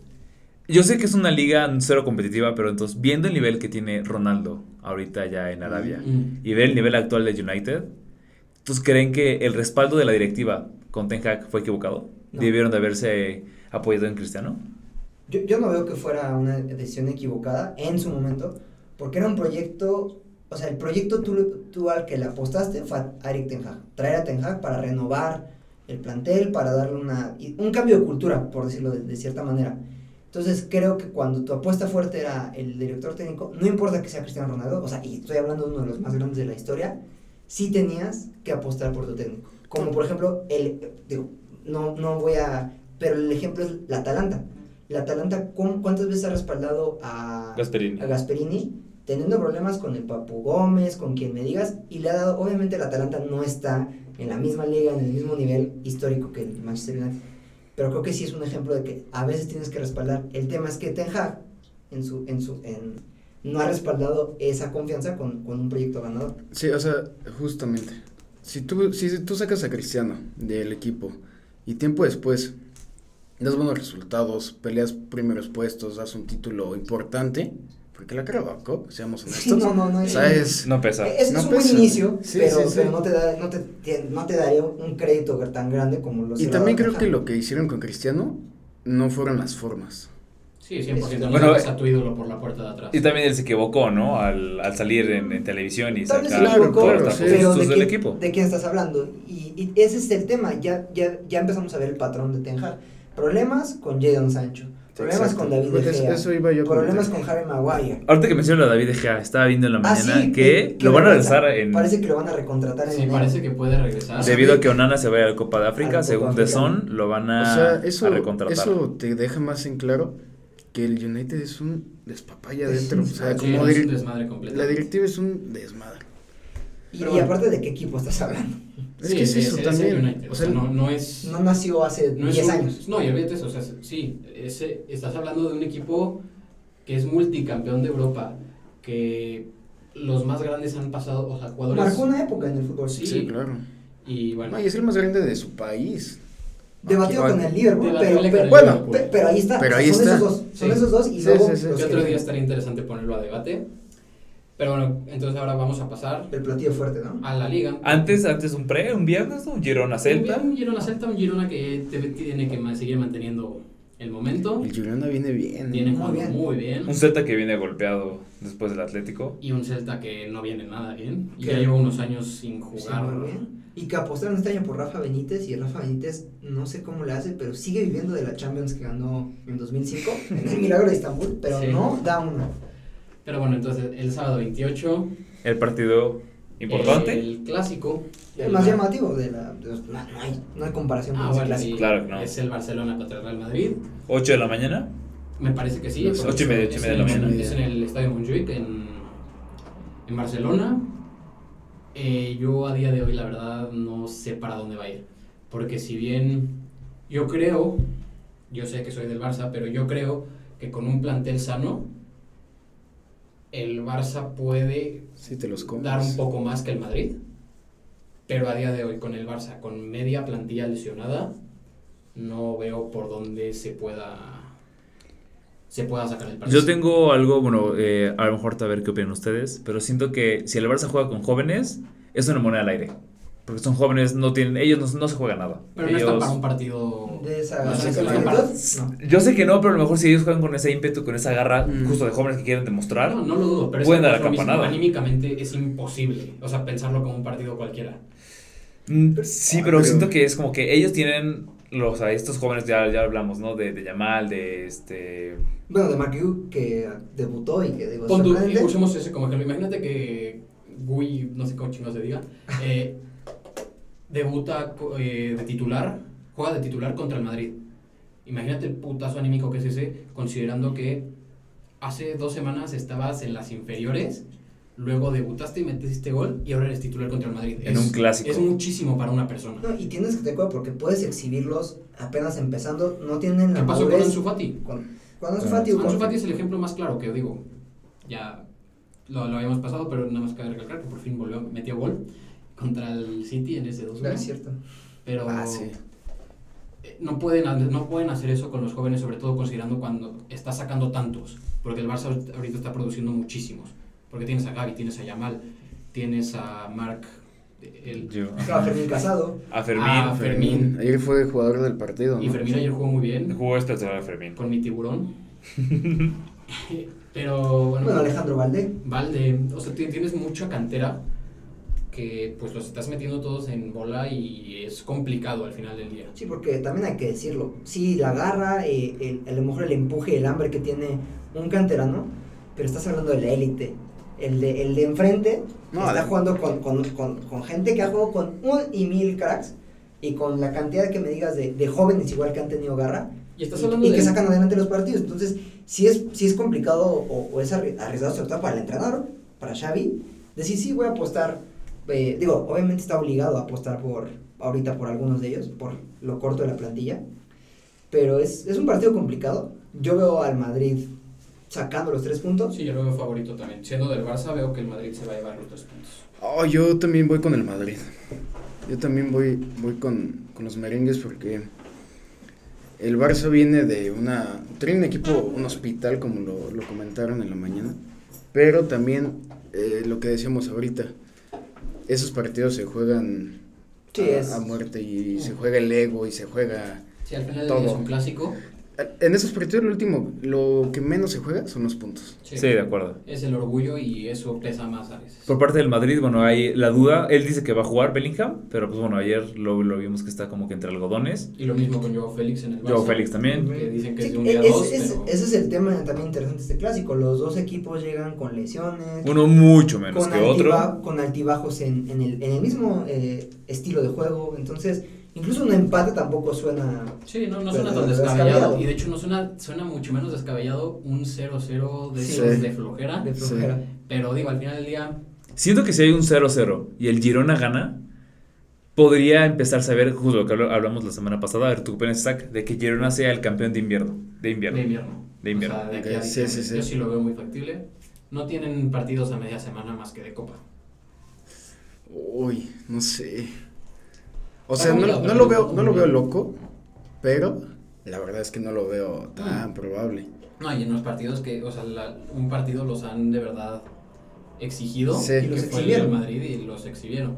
Yo sé que es una liga cero competitiva, pero entonces, viendo el nivel que tiene Ronaldo ahorita ya en Arabia Mm. y ver el nivel actual de United, ¿entonces creen que el respaldo de la directiva con Ten Hag fue equivocado? No. ¿Debieron de haberse apoyado en Cristiano? Yo, yo no veo que fuera una decisión equivocada en su momento, porque era un proyecto, o sea, el proyecto tú, tú al que le apostaste fue a Eric Ten Hag, traer a Ten Hag para renovar el plantel, para darle una, un cambio de cultura, por decirlo de, de cierta manera. Entonces creo que cuando tu apuesta fuerte era el director técnico, no importa que sea Cristiano Ronaldo, o sea, y estoy hablando de uno de los más grandes de la historia, sí tenías que apostar por tu técnico. Como por ejemplo, el, digo, no, no voy a, pero el ejemplo es la Atalanta. La Atalanta, ¿cu- ¿cuántas veces ha respaldado a Gasperini. a Gasperini? Teniendo problemas con el Papu Gómez, con quien me digas, y le ha dado, obviamente la Atalanta no está en la misma liga, en el mismo nivel histórico que el Manchester United, pero creo que sí es un ejemplo de que a veces tienes que respaldar. El tema es que Ten Hag en su, en su, en, no ha respaldado esa confianza con, con un proyecto ganador. Sí, o sea, justamente. Si tú, si tú sacas a Cristiano del equipo y tiempo después das buenos resultados, peleas primeros puestos, das un título importante, porque la Carabao seamos Sí, honestos. no, no, no. o sea, es, No pesa. Es, No es un buen inicio, Sí, pero, sí, sí. pero no, te da, no, te, no te daría un crédito tan grande como lo y también creo que lo que hicieron con Cristiano no fueron las formas. Sí, 100%. No Bueno, eh, a tu ídolo por la puerta de atrás. Y también él se equivocó, ¿no? Al, al salir en, en televisión y sacar Claro, claro, las sí. pero de del quién, equipo. de quién estás hablando. Y, y ese es el tema, ya, ya, ya empezamos a ver el patrón de Ten Hag. Problemas con Jadon Sancho, problemas Exacto. con David De Pues Gea, eso iba yo a problemas con Harry Maguire. Ahorita que menciono lo de David De Gea, estaba viendo en la Ah, mañana sí, que, que lo van a regresa. regresar en... Parece que lo van a recontratar en Sí, enero. parece que puede regresar. Debido a que Onana se vaya a la Copa de A África, según The Sun, lo van a, o sea, eso, a recontratar. eso te deja más en claro que el United es un despapaya Es adentro. O sea, Sí, como es un desmadre completo. la directiva es un desmadre. Y, aparte de qué equipo estás hablando. Es que es eso el también. United, O sea, no, no es... No nació hace no es 10 un- años. No, y olvídate eso, o sea, sí, ese, estás hablando de un equipo que es multicampeón de Europa, que los más grandes han pasado, o sea, jugadores... Marcó una época en el fútbol. Sí. Sí, claro. Y bueno, No, y es el más grande de su país. Debatido con el Liverpool, pero, pero, bueno, Liverpool. pe- pero ahí está. Pero ahí son está. esos dos. Son Sí. esos dos y Sí, luego sí, sí. que otro día estaría interesante ponerlo a debate. Pero bueno, entonces ahora vamos a pasar El platillo fuerte, ¿no? a la liga. Antes, antes un pre, un viernes, ¿no? Girona Celta. Un Girona Celta, un Girona que te- tiene que seguir manteniendo el momento. El Girona viene bien. Viene Muy jugando bien. muy bien. Un Celta que viene golpeado después del Atlético. Y un Celta que no viene nada bien. Y Que- ya lleva unos años sin Sí, jugar. muy bien. Y que apostaron este año por Rafa Benítez. Y Rafa Benítez, no sé cómo le hace, pero sigue viviendo de la Champions que ganó en 2005. en el Milagro de Estambul. Pero Sí. no da uno. Pero bueno, entonces el sábado 28. El partido importante. El clásico. El más llamativo de la. de los- no, no hay, no hay comparación Ah, con bueno, clásico. sí, Claro que no. Es el Barcelona contra el Real Madrid. 8 de la mañana. Me parece que sí. Los porque ocho y media, ocho y es media de la mañana. Es en el Estadio Montjuic, en, en Barcelona. Eh, yo a día de hoy, la verdad, no sé para dónde va a ir. Porque si bien yo creo, yo sé que soy del Barça, pero yo creo que con un plantel sano, el Barça puede Sí, te los dar un poco más que el Madrid. Pero a día de hoy, con el Barça, con media plantilla lesionada, no veo por dónde se pueda se pueda sacar el partido. Yo tengo algo, bueno, eh, a lo mejor a ver qué opinan ustedes, pero siento que si el Barça juega con jóvenes, es una moneda al aire. Porque son jóvenes, no tienen, ellos no, no se juegan nada. Pero no ellos, está para un partido. De esa, No. Yo sé que no, pero a lo mejor si ellos juegan con ese ímpetu, con esa garra, Mm. justo de jóvenes que quieren demostrar. No, no lo dudo, pero es Pueden dar la mismo, campanada. Anímicamente es imposible. O sea, pensarlo como un partido cualquiera. Mm, Sí, Ay, pero pero- siento que es como que ellos tienen, los, o sea, estos jóvenes, ya, ya hablamos, ¿no? De, de Yamal, de este... Bueno, de McHugh que debutó y que digo, Pon tú, sorprendente. usemos ese como ejemplo. Imagínate que Gui, no sé cómo chingados se diga, eh, debuta eh, de titular, juega de titular contra el Madrid. Imagínate el putazo anímico que es ese, considerando que hace dos semanas estabas en las inferiores, luego debutaste y metiste gol y ahora eres titular contra el Madrid. En Es- un clásico. Es muchísimo para una persona. No, y tienes que tener cuidado porque puedes exhibirlos apenas empezando, no tienen la ¿Qué pasó con. Ansu Fati? Con, con Ansu Fati Ansu es el ejemplo más claro que digo. Ya lo, lo habíamos pasado, pero nada más cabe recalcar que por fin volvió, metió gol contra el City en ese 2 Ah, es cierto. Pero Ah, sí. No, pueden, no pueden hacer eso con los jóvenes, sobre todo considerando cuando está sacando tantos. Porque el Barça ahorita- está produciendo muchísimos. Porque tienes a Gavi, tienes a Yamal, tienes a Marc. El, Yo. A Fermín Casado. A Fermín. Ah, Fermín. Ayer fue jugador del partido, ¿no? y Fermín ayer jugó muy bien Jugó espectacular Fermín. con mi tiburón. Pero bueno, Bueno, Alejandro Valde. Valde, o sea, ti- tienes mucha cantera que pues los estás metiendo todos en bola y es complicado al final del día. Sí, porque también hay que decirlo. Sí, la garra, eh, el, a lo mejor el empuje, el hambre que tiene un canterano, pero estás hablando de la élite. El de, el de enfrente No, está de- jugando con, con, con, con gente que ha jugado con un y mil cracks y con la cantidad que me digas de, de jóvenes igual que han tenido garra Y estás hablando y de que sacan adelante los partidos. Entonces, si es, si es complicado o, o es arri- arriesgado, sobre todo para el entrenador, para Xavi, decir, sí, voy a apostar. Eh, digo, obviamente está obligado a apostar por ahorita por algunos de ellos, por lo corto de la plantilla. Pero es, es un partido complicado. Yo veo al Madrid sacando los tres puntos. Sí, yo lo veo favorito también. Siendo del Barça, veo que el Madrid se va a llevar los tres puntos. Oh, yo también voy con el Madrid. Yo también voy, voy con, con los merengues porque el Barça viene de una... Tiene un equipo, un hospital, como lo, lo comentaron en la mañana. Pero también eh, lo que decíamos ahorita, esos partidos se juegan Sí, a, es- a muerte y se juega el ego y se juega... Sí, al final del Todo. día es un clásico. En esos partidos lo último, lo que menos se juega son los puntos. Sí, Sí, de acuerdo. Es el orgullo y eso pesa más a veces. Por parte del Madrid, bueno, hay la duda. Él dice que va a jugar Bellingham, pero pues bueno, ayer lo, lo vimos que está como que entre algodones. Y lo mismo con Joao Félix en el Barça. Joao Félix también. Que dicen que Sí, es de un día a es- dos, es- pero... Ese es el tema también interesante de este clásico. Los dos equipos llegan con lesiones. Uno mucho menos con, que otro. con altibajos en, en, el, en el mismo eh, estilo de juego. Entonces, incluso un empate tampoco suena. Sí, no, no Pero suena tan descabellado. descabellado. Y de hecho no suena, suena mucho menos descabellado un 0-0 de, Sí. de flojera. De Sí. flojera. Pero digo, al final del día, Siento que si hay un 0-0 y el Girona gana, podría empezar a ver, justo lo que habl- hablamos la semana pasada, a ver tu opinión, Zach, de que Girona sea el campeón de invierno. De invierno. de invierno. De invierno. O sea, de aquí Ok, a sí, diciembre. sí, sí. Yo sí lo veo muy factible. No tienen partidos a media semana más que de copa. Uy, no sé. O sea, no, no lo veo, no lo veo loco, pero la verdad es que no lo veo tan probable. No, y en los partidos que, o sea, la- un partido los han de verdad exigido. Sí. Y los fue el exhibieron. Madrid y los exhibieron.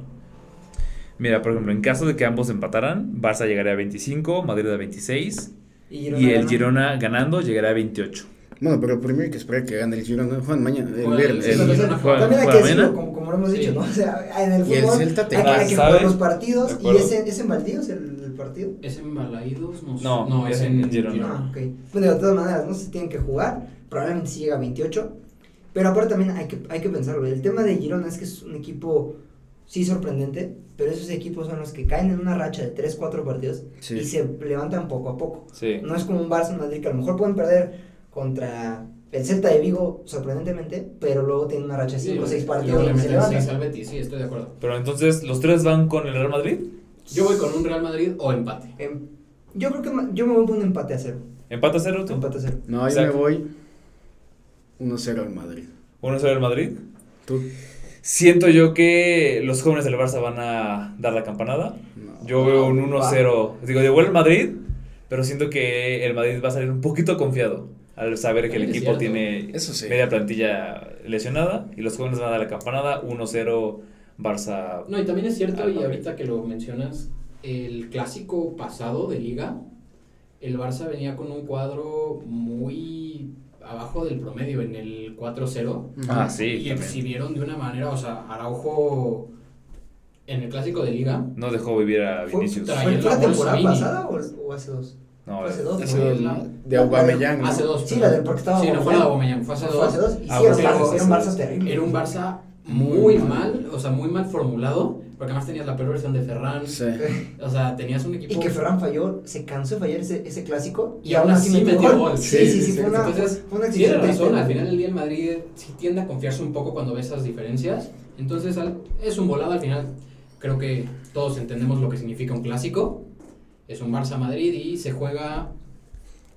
Mira, por ejemplo, en caso de que ambos empataran, Barça llegaría a 25, Madrid a 26 Y, y el. Girona ganando llegará a 28. Bueno, pero primero hay que esperar que gane el Girona. Juegan mañana, el viernes. Sí, también hay que decirlo, como, como lo hemos Sí. dicho, ¿no? O sea, en el fútbol Celta te hay, que- hay que sabe. jugar los partidos. ¿Y acuerdo. es en, es en Baldíos el, el partido? ¿Es en Balaídos? No, sé. No, no es es en en Girona. Girona. Ah, ok. Bueno, de todas maneras, no se tienen que jugar. Probablemente sí llega a 28. Pero aparte también hay que, hay que pensarlo. El tema de Girona es que es un equipo, sí sorprendente, pero esos equipos son los que caen en una racha de 3, 4 partidos Sí. y se levantan poco a poco. Sí. No es como un Barça Madrid que a lo mejor pueden perder contra el Celta de Vigo sorprendentemente, pero luego tienen una racha de 5 o 6 partidos le meten al Betis, sí, estoy de acuerdo. Pero entonces, ¿los tres van con el Real Madrid? Yo voy con un Real Madrid o empate. Em, yo creo que yo me voy por un empate a cero. ¿Empata cero tú? Empate a cero. No, yo Exacto. me voy 1-0 al Madrid. ¿Uno solo el Madrid? ¿Tú? Siento yo que los jóvenes del Barça van a dar la campanada. No. Yo veo un Va. 1-0. Digo, igual el Madrid, pero siento que el Madrid va a salir un poquito confiado al saber que el Es equipo cierto. tiene Eso sí. media plantilla lesionada y los jóvenes van a dar la campanada 1-0 Barça. No, y también es cierto, y ahorita que lo mencionas, el clásico pasado de liga, el Barça venía con un cuadro muy abajo del promedio en el 4-0. Ah, sí. y también. exhibieron de una manera, o sea, Araujo en el clásico de liga. No dejó vivir a ¿Fue, Vinicius. ¿fue la temporada pasada o, o hace dos? No, Fue hace dos. Hace dos. De Aubameyang. Hace dos. Sí, la del porque estaba Sí, no fue la de Aubameyang, fue hace Fue dos. hace dos. Y Ah, sí, era, un Barça, terrible. Era un Barça Muy mal. o sea, muy mal formulado, porque además tenías la peor versión de Ferran. Sí. O sea, tenías un equipo. Y que Ferran falló, se cansó de fallar ese, ese clásico Y aún así metió gol. Sí, Sí, sí, sí, sí, sí. fue una, Entonces, fue una exhibición razón, al final del día el Madrid sí tiende a confiarse un poco cuando ve esas diferencias. Entonces al- es un volado al final. Creo que todos entendemos lo que significa un clásico. Es un Barça-Madrid y se juega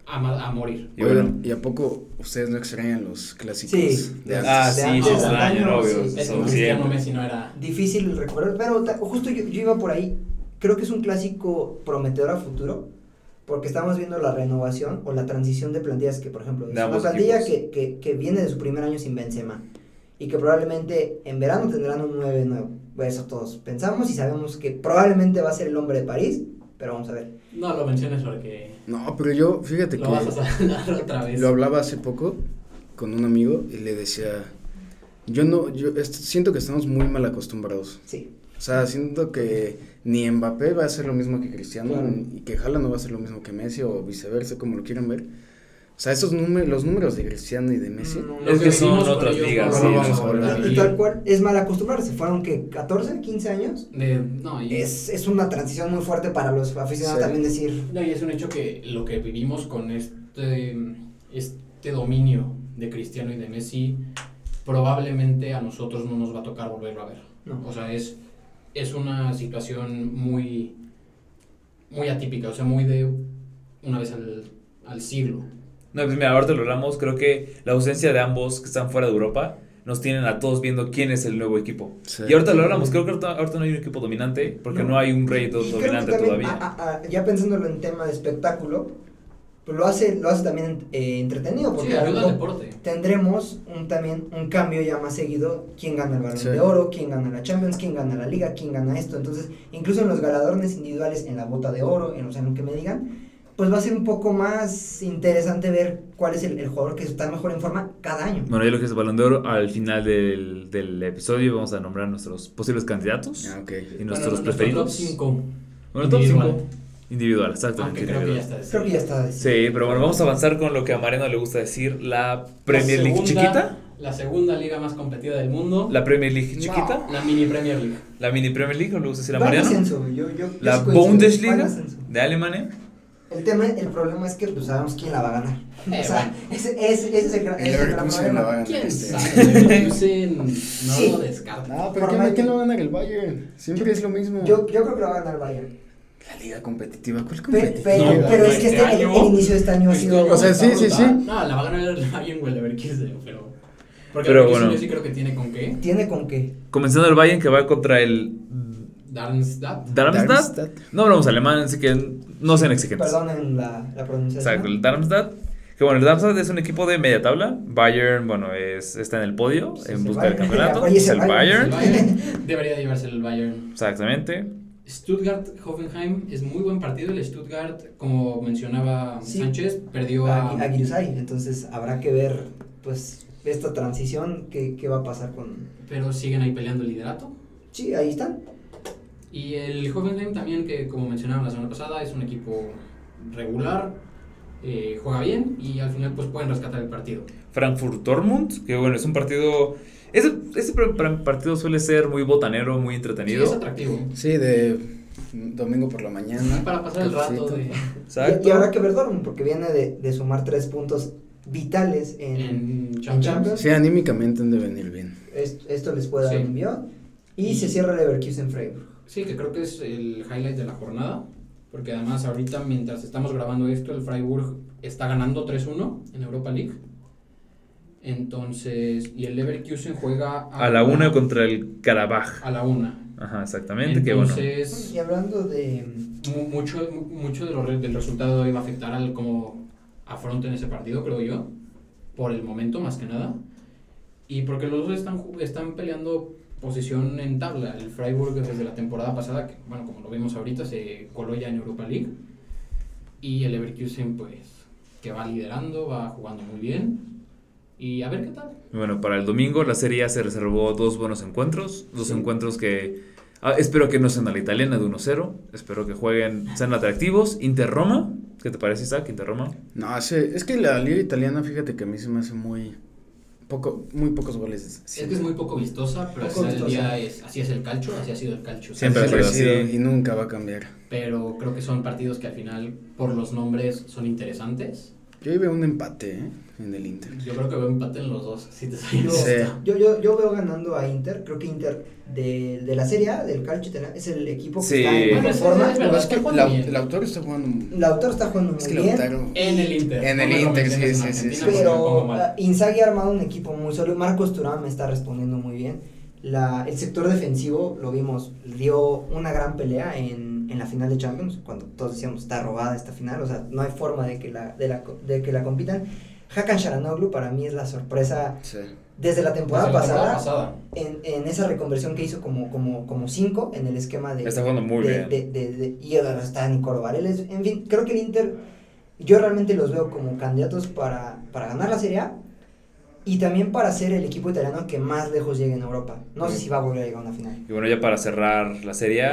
a, ma- a morir. Y bueno. ¿y a poco ustedes no extrañan los clásicos Sí. de antes? Ah, de sí, se extrañan, obvio. sí. Cristiano siempre. Messi no era... Difícil recuperar, pero justo yo, yo iba por ahí. Creo que es un clásico prometedor a futuro, porque estamos viendo la renovación o la transición de plantillas que, por ejemplo, es De una plantilla que, que, que viene de su primer año sin Benzema y que probablemente en verano tendrán un 9 nuevo. Pues eso todos pensamos y sabemos que probablemente va a ser el hombre de París, pero vamos a ver. No lo menciones porque No, pero yo, fíjate lo que vas a otra vez. lo hablaba hace poco con un amigo y le decía, yo no, yo siento que estamos muy mal acostumbrados. Sí. O sea, siento que ni Mbappé va a hacer lo mismo que Cristiano Claro. y que Haaland no va a hacer lo mismo que Messi o viceversa, como lo quieran ver. O sea, esos números, los números de Cristiano y de Messi. No, Lo Es que son otras ligas, no sí, vamos a volver Y tal cual, es mal acostumbrarse. Fueron que 14, 15 años. De- no, y- Es, es una transición muy fuerte para los aficionados Sí. también decir, No, y es un hecho que lo que vivimos con este, este dominio de Cristiano y de Messi, probablemente a nosotros no nos va a tocar volverlo a ver. No. O sea, es, es una situación muy, muy atípica, o sea, muy de una vez al, al siglo. No, pues mira, ahorita lo hablamos. Creo que la ausencia de ambos que están fuera de Europa nos tienen a todos viendo quién es el nuevo equipo. Sí. Y ahorita lo hablamos. Creo que ahorita, ahorita no hay un equipo dominante porque no, No. hay un rey dominante también, todavía. a- a- a- ya pensándolo en tema de espectáculo, pues lo hace, lo hace también eh, entretenido, porque Sí, a lo ayuda al mejor deporte. tendremos un, también un cambio ya más seguido, quién gana el balón Sí. de oro, quién gana la Champions, quién gana la liga, quién gana esto, entonces incluso en los galardones individuales, en la bota de oro, en, o sea, en lo que me digan, pues va a ser un poco más interesante ver cuál es el, el jugador que está mejor en forma cada año. Bueno, ya lo que es el balón de oro, al final del, del episodio vamos a nombrar nuestros posibles candidatos Ah, ok. y nuestros Bueno, preferidos. Nuestro top 5. Bueno, top individual. 5. Individual, exactamente. Creo que ya individual. está. Creo que ya está. Sí, pero bueno, vamos a avanzar con lo que a Mariano le gusta decir, la Premier La League chiquita. La segunda liga más competida del mundo. La Premier League chiquita. La mini Premier League. La mini Premier League, ¿o le gusta decir a Mariano? ascenso, yo- yo- yo La Bundesliga de Alemania. El tema, el problema es que pues sabemos quién la va a ganar. Eh, o sea, ese, ese, ese es el gran, El el gran la va a ganar ¿Quién este. sabe? No Sí. lo descarta. No, pero ¿quién, quién lo va a ganar el Bayern? Siempre es lo mismo. Yo, yo creo que la va a ganar el Bayern. La liga competitiva, ¿cuál Pe- competitiva? pero, No, pero es este que este, el, año- el inicio de este año ha Este sido. O sea, sí, sí, sí. No, la va a ganar el Bayern o el Leverkusen, pero. Porque Pero el bueno. yo sí creo que tiene con qué. Tiene con qué. Comenzando el Bayern que va contra el Darmstadt. Darmstadt. Darmstadt. No hablamos alemán, así que no sean exigentes. Perdonen la, la pronunciación. Exacto, el Darmstadt. Que bueno, el Darmstadt es un equipo de media tabla. Bayern, bueno, es, está en el podio en busca del campeonato. Oye, Es el Bayern. El Bayern. Bayern debería llevarse el Bayern. Exactamente. Stuttgart-Hoffenheim es muy buen partido. El Stuttgart, como mencionaba Sí. Sánchez, perdió A, a. a. Entonces habrá que ver, pues, esta transición, qué, qué va a pasar con. Pero siguen ahí peleando el liderato. Sí, ahí están. Y el Hoffenheim también, que como mencionaba la semana pasada, es un equipo regular, eh, juega bien y al final pues pueden rescatar el partido. Frankfurt Dortmund, que bueno, es un partido. Ese, ese partido suele ser muy botanero, muy Sí, entretenido. es atractivo. Sí, de domingo por la mañana. Para pasar el rato Cafecito. de, Exacto. Y, y habrá que ver Dortmund, porque viene de, de sumar tres puntos vitales en, en en Champions. Champions. Sí, anímicamente han de venir bien. Est- Esto les puede dar Sí. un envío. Y, Y- se cierra Leverkusen Freiburg. Sí, que creo que es el highlight de la jornada. Porque además ahorita mientras estamos grabando esto, el Freiburg está ganando 3-1 en Europa League. Entonces, y el Leverkusen juega A la una contra el Karabaj. A la una. Ajá, exactamente. que bueno. Entonces, Y hablando de. mu- mucho, mu- mucho de lo del resultado iba a afectar al cómo afronten ese partido, creo yo. Por el momento, más que nada. Y porque los dos están, están peleando posición en tabla. El Freiburg desde la temporada pasada, que, bueno, como lo vimos ahorita, se coló ya en Europa League. Y el Leverkusen, pues, que va liderando, va jugando muy bien. Y a ver qué tal. Bueno, para el domingo la Serie A se reservó dos buenos encuentros. Dos Sí. encuentros que ah, espero que no sean a la italiana de 1-0. Espero que jueguen, sean atractivos. Inter-Roma. ¿Qué te parece, Isaac? Inter-Roma. No, hace- es que la liga italiana, fíjate que a mí se me hace muy poco, muy pocos goles. Es que es muy poco vistosa, pero al Poco final del vistosa. día es, así es el calcio, así ha sido el calcio. Siempre ha Siempre sido ha sido así. y nunca va a cambiar. Pero creo que son partidos que al final, por los nombres, son interesantes. Yo ahí veo un empate ¿eh? En el Inter. Yo creo que veo empate en los dos, si te soy Yo, Sí. yo, yo, yo veo ganando a Inter. Creo que Inter de, de la Serie A, del calcio es el equipo que Sí. está en Bueno, mejor sí, forma. sí, es verdad. Pero es que está jugando la- autor está jugando. Lautaro está jugando muy Es que bien. Lautaro. En el Inter. En el me Inter, sí, sí, sí, sí. me Pero ah, Inzaghi ha armado un equipo muy sólido. Marcos Thuram está respondiendo muy bien. La, el sector defensivo, lo vimos, dio una gran pelea en, en la final de Champions, cuando todos decíamos está robada esta final, o sea, no hay forma de que la, de la, co- de que la compitan. Hakan Sharanoglu para mí es la sorpresa Sí. desde la temporada, Desde la pasada, temporada pasada. En, en esa reconversión que hizo como, como, como cinco en el esquema de... Está jugando muy de- bien. de- de- de- y ahora está Nicolo Vareles. En fin, creo que el Inter, yo realmente los veo como candidatos para, para ganar la Serie A y también para ser el equipo italiano que más lejos llegue en Europa. No sé si va a volver a llegar a una final. Y bueno, ya para cerrar la Serie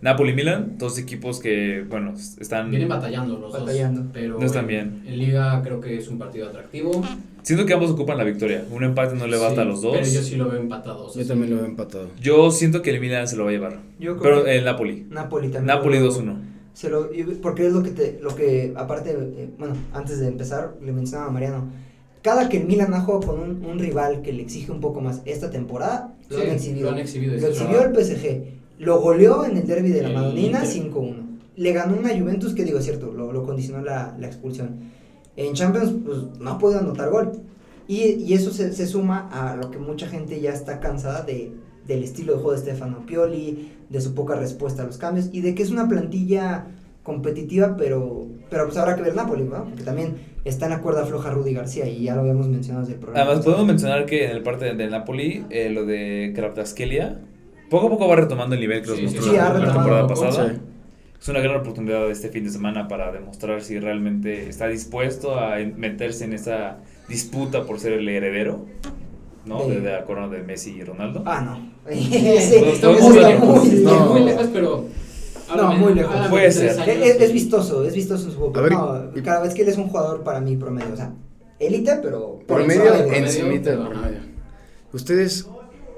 Napoli-Milan. Dos equipos que, bueno, están... Vienen batallando los Batallando. dos. Pero No están en- bien. En Liga creo que es un partido atractivo. Siento que ambos ocupan la victoria. Un empate no le basta Sí, a los dos. Pero yo sí lo veo empatado. o sea, Yo también lo veo empatado. Yo siento que el Milan se lo va a llevar. Yo creo Pero que el Napoli. Napoli también. Napoli lo- 2-1. Se lo, porque es lo que te, lo que aparte, eh, bueno, antes de empezar, le mencionaba a Mariano, cada que Milan ha jugado con un, un rival que le exige un poco más esta temporada, lo han exhibido. lo han exhibido, Lo exhibió el. PSG, lo goleó en el derby de la Madonina Inter. 5-1. Le ganó una Juventus que digo, es cierto, lo, lo condicionó la, la expulsión. En Champions, pues no ha podido anotar gol. Y, y eso se, se suma a lo que mucha gente ya está cansada de, del estilo de juego de Stefano Pioli, de su poca respuesta a los cambios y de que es una plantilla competitiva, pero, pero pues habrá que ver Napoli, ¿no? Porque también está en la cuerda floja Rudy García y ya lo habíamos mencionado desde el programa. Además, podemos mencionar que en el parte del Napoli, eh, lo de Kraptaskelia, poco a poco va retomando el nivel que nos Sí, mostró sí, la, la temporada pasada. sí. Es una gran oportunidad este fin de semana para demostrar si realmente está dispuesto a meterse en esa disputa por ser el heredero, ¿no? De- De, la corona de Messi y Ronaldo. Ah, no. sí, no. muy lejos, pero. No, muy lejos. háblame Puede ser. años Es, vistoso, es vistoso en su juego. No, y- cada vez que él es un jugador para mí promedio, o sea, élite, pero Por pero medio, suave, promedio, encimita del promedio. Ustedes,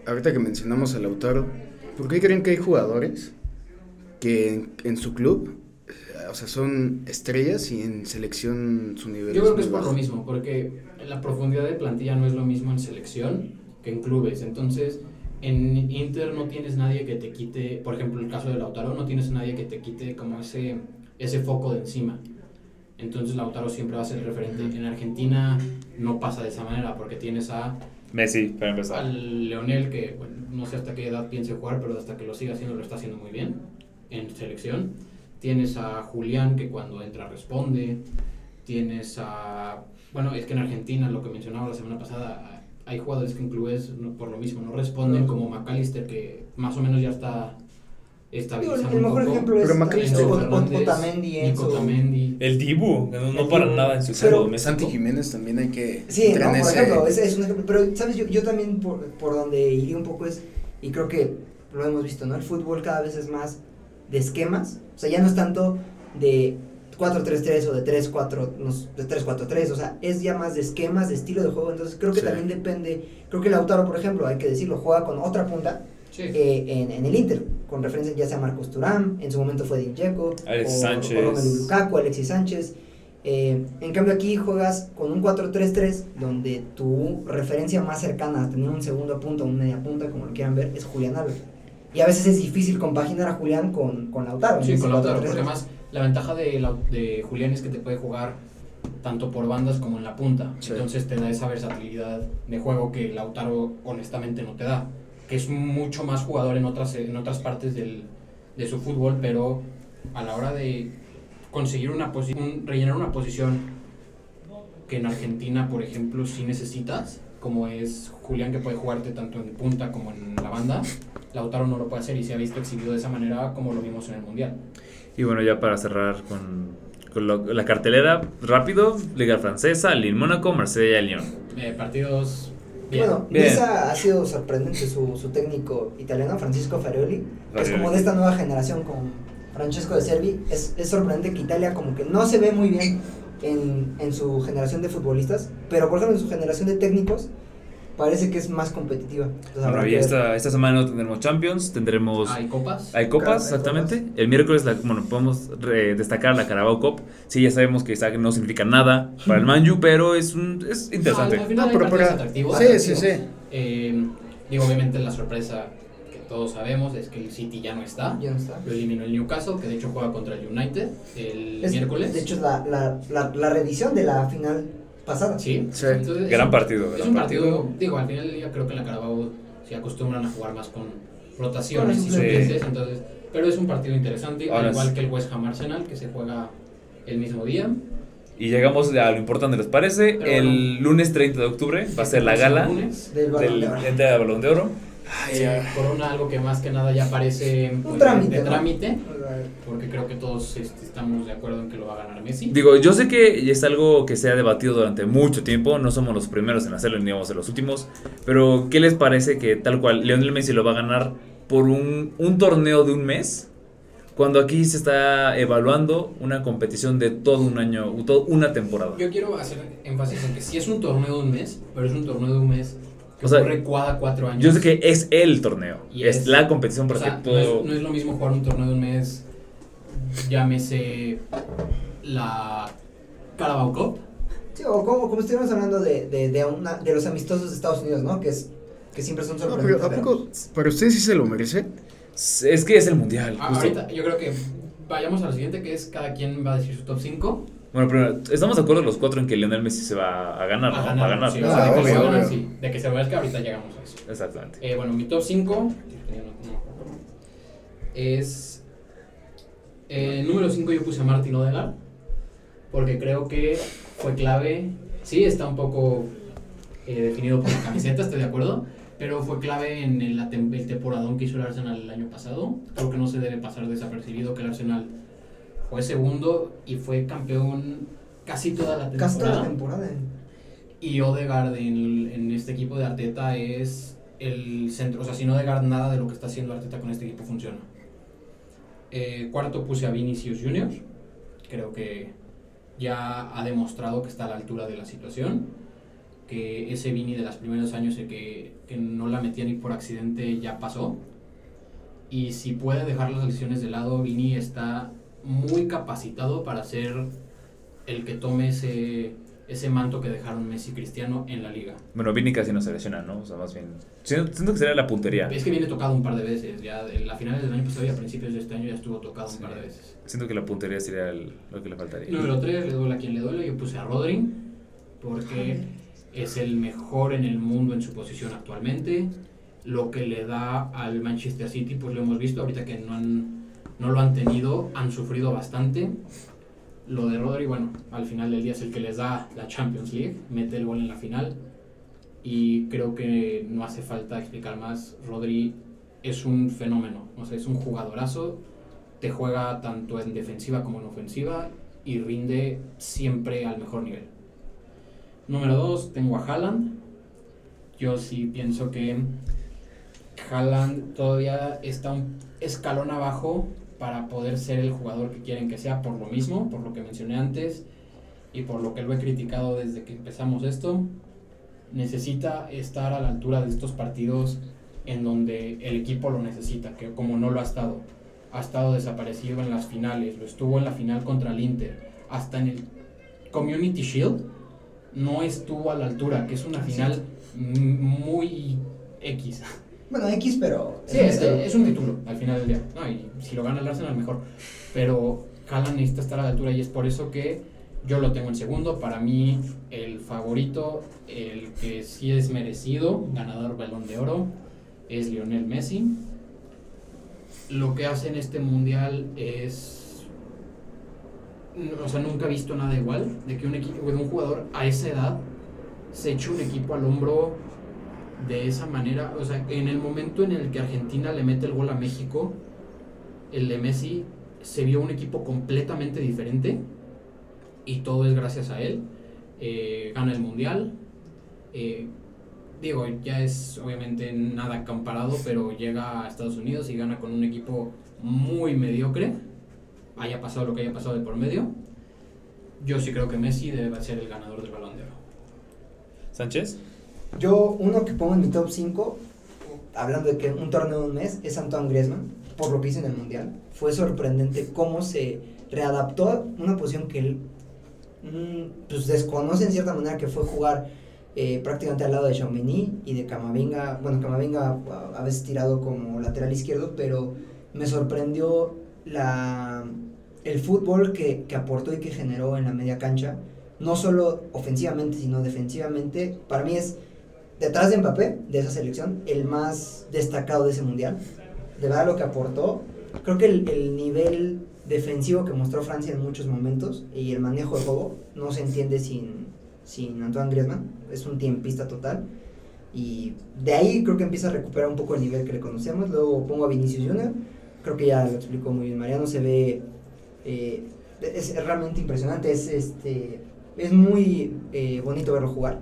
ahorita que mencionamos a Lautaro, ¿por qué creen que hay jugadores que en, en su club, eh, o sea, son estrellas y en selección su nivel Yo creo que es por lo mismo, porque la profundidad de plantilla no es lo mismo en selección que en clubes. Entonces, en Inter no tienes nadie que te quite, por ejemplo, el caso de Lautaro, no tienes nadie que te quite como ese, ese foco de encima. Entonces, Lautaro siempre va a ser el referente. En Argentina no pasa de esa manera, porque tienes a Messi, para empezar. al Leonel, que bueno, no sé hasta qué edad piense jugar, pero hasta que lo siga haciendo lo está haciendo muy bien en selección. Tienes a Julián, que cuando entra responde. Tienes a... Bueno, es que en Argentina, lo que mencionaba la semana pasada, hay jugadores que en clubes no- por lo mismo no responden, No. como McAllister, que más o menos ya está estabilizando el mejor un poco. ejemplo es Otamendi. Otamendi. El Dibu, no, no El para Dibu. nada en su Pero-. Santi Jiménez también hay que Sí, ¿no? por ese- ejemplo, es, es un ejemplo. Pero, ¿sabes? Yo, yo también por, por donde iría un poco es, y creo que lo hemos visto, ¿no? El fútbol cada vez es más de esquemas. O sea, ya no es tanto de 4-3-3 o de 3-4, no sé, de 3-4-3. O sea, es ya más de esquemas, de estilo de juego. Entonces, creo que Sí. también depende. Creo que Lautaro, por ejemplo, hay que decirlo, juega con otra punta Sí. eh, en, en el Inter, con referencia ya sea a Marcos Turán, en su momento fue Din Dzeko, Alexis o, Sánchez. o Romelu Lukaku, Alexis Sánchez. Eh, en cambio aquí juegas con un 4-3-3 donde tu referencia más cercana a tener un segundo punto o un media punta, como lo quieran ver, es Julián Álvarez. Y a veces es difícil compaginar a Julián con, con Lautaro. Sí, con Lautaro, 4-3-3. porque además la ventaja de, Lau- de Julián es que te puede jugar tanto por bandas como en la punta. Sí. Entonces te da esa versatilidad de juego que Lautaro honestamente no te da. Que es mucho más jugador en otras, en otras partes del, de su fútbol, pero a la hora de conseguir una posición, rellenar una posición que en Argentina, por ejemplo, sí necesitas, como es Julián que puede jugarte tanto en punta como en la banda, Lautaro no lo puede hacer y se ha visto exhibido de esa manera como lo vimos en el Mundial. Y bueno, ya para cerrar con, con lo- la cartelera, rápido, Liga Francesa, Lille Mónaco, Marsella, Lyon. Eh, partidos bien. Bueno, Bien. Niza ha sido sorprendente su, su técnico italiano, Francisco Farioli, que es como de esta nueva generación con Francesco de Servi. Es, es sorprendente que Italia como que no se ve muy bien en, en su generación de futbolistas, pero por ejemplo en su generación de técnicos parece que es más competitiva. Entonces, habrá Bueno, y esta, esta semana no tendremos Champions, tendremos... Hay copas. Hay copas, exactamente. copas. El miércoles, la- bueno, podemos re- destacar la Carabao Cup. Sí, ya sabemos que esa no significa nada para el Manju, pero es, un, es interesante. Al, al final No, pero atractivos. Sí, sí, sí. Eh, digo, obviamente la sorpresa que todos sabemos es que el City ya no está. Ya no está. Lo eliminó el Newcastle, que de hecho juega contra el United el Es- miércoles. De hecho, es la, la, la, la revisión de la final pasada. sí. Sí. Entonces, Gran es un- partido, Es gran un partido, digo, al final del día creo que en la Carabao se acostumbran a jugar más con rotaciones y suplentes. entonces, pero es un partido interesante, Ahora al igual es- que el West Ham Arsenal, que se juega el mismo día. Y llegamos a lo importante, ¿les parece? Pero el bueno. lunes 30 de octubre va a ser la gala Del del de oro. ente de Balón de Oro. Eh, Corona algo que más que nada ya parece pues, trámite, de ¿no? trámite, porque creo que todos este, estamos de acuerdo en que lo va a ganar Messi. Digo, yo sé que es algo que se ha debatido durante mucho tiempo, no somos los primeros en hacerlo ni vamos a ser los últimos, pero ¿qué les parece que tal cual Lionel Messi lo va a ganar por un, un torneo de un mes? Cuando aquí se está evaluando una competición de todo un año, toda una temporada. Yo quiero hacer énfasis en que sí es un torneo de un mes, pero es un torneo de un mes que O sea, ocurre cada cuatro años. Yo sé que es el torneo, Y es, es- la competición O para sea, que no, todo... es, no es lo mismo jugar un torneo de un mes, llámese la Carabao Cup. Sí, o como, como estuvimos hablando de, de, de, una, de los amistosos de Estados Unidos, ¿no? Que, es, que siempre son No, sorprendentes. pero ¿a poco para usted sí se lo merece? Es que es el mundial. Ah. Ahorita yo creo que vayamos al siguiente, que es cada quien va a decir su top 5. Bueno, primero, estamos de acuerdo los cuatro en que Lionel Messi se va a ganar, ¿no? Va a ganar. sí, Ah, o sea, de que obvio, se va a ganar, obvio. sí. De que se va a ver que ahorita llegamos a eso. Exactamente. Eh, bueno, mi top 5 es. eh, número 5 yo puse a Martin Odegaard. Porque creo que fue clave. Sí, está un poco eh, definido por la camiseta, estoy de acuerdo. Pero fue clave en el, el temporadón que hizo el Arsenal el año pasado. Creo que no se debe pasar desapercibido que el Arsenal fue segundo y fue campeón casi toda la temporada. Casi toda la temporada. Y Odegaard en, en este equipo de Arteta es el centro. O sea, sin Odegaard nada de lo que está haciendo Arteta con este equipo funciona. Eh, cuarto puse a Vinicius Junior. Creo que ya ha demostrado que está a la altura de la situación. Que ese Vini de los primeros años que, que no la metía ni por accidente ya pasó. Y si puede dejar las lesiones de lado, Vini está muy capacitado para ser el que tome ese, ese manto que dejaron Messi y Cristiano en la liga. Bueno, Vini casi no se lesiona, ¿no? O sea, más bien. Siento, siento que sería la puntería. Es que viene tocado un par de veces, ya en la finales del año pasado y a principios de este año ya estuvo tocado un Sí. par de veces. Siento que la puntería sería el- lo que le faltaría. Número 3, le duele a quien le duele, yo puse a Rodri, porque es el mejor en el mundo en su posición actualmente. Lo que le da al Manchester City, pues lo hemos visto, ahorita que no, han, no lo han tenido, han sufrido bastante. Lo de Rodri, bueno, al final del día es el que les da la Champions League, mete el gol en la final. Y creo que no hace falta explicar más. Rodri es un fenómeno, es un jugadorazo. Te juega tanto en defensiva como en ofensiva y rinde siempre al mejor nivel. Número 2, tengo a Haaland. Yo sí pienso que Haaland todavía está un escalón abajo para poder ser el jugador que quieren que sea por lo mismo, por lo que mencioné antes y por lo que lo he criticado desde que empezamos esto. Necesita estar a la altura de estos partidos en donde el equipo lo necesita, que como no lo ha estado. Ha estado desaparecido en las finales, lo estuvo en la final contra el Inter, hasta en el Community Shield no estuvo a la altura, que es una final muy X. Bueno, X, pero. Sí, es, es un título al final del día. No, y si lo gana el Arsenal, mejor. Pero Haaland necesita estar a la altura y es por eso que yo lo tengo en segundo. Para mí, el favorito, el que sí es merecido, ganador balón de oro, es Lionel Messi. Lo que hace en este mundial es. O sea, nunca he visto nada igual de que un, equipo, de un jugador a esa edad se echó un equipo al hombro de esa manera. O sea, en el momento en el que Argentina le mete el gol a México, el de Messi se vio un equipo completamente diferente y todo es gracias a él. Eh, gana el mundial. eh, digo, ya es obviamente nada comparado, pero llega a Estados Unidos y gana con un equipo muy mediocre. Haya pasado lo que haya pasado de por medio. Yo sí creo que Messi debe ser el ganador del balón de oro. ¿Sánchez? Yo, uno que pongo en mi top 5, hablando de que un torneo de un mes, es Antoine Griezmann, por lo que hizo en el Mundial. Fue sorprendente cómo se readaptó a una posición que él mm, pues desconoce en cierta manera, que fue jugar eh, prácticamente al lado de Chaumini y de Camavinga. Bueno, Camavinga a, a veces tirado como lateral izquierdo, pero me sorprendió la, el fútbol que, que aportó y que generó en la media cancha. No solo ofensivamente, sino defensivamente. Para mí es detrás de Mbappé, de esa selección, el más destacado de ese mundial. De verdad lo que aportó. Creo que el, el nivel defensivo que mostró Francia en muchos momentos y el manejo de juego no se entiende sin, sin Antoine Griezmann. Es un tiempista total. Y de ahí creo que empieza a recuperar un poco el nivel que le conocemos. Luego pongo a Vinicius Junior. Creo que ya lo explicó muy bien Mariano. Se ve. eh, es realmente impresionante. Es, este, es muy eh, bonito verlo jugar.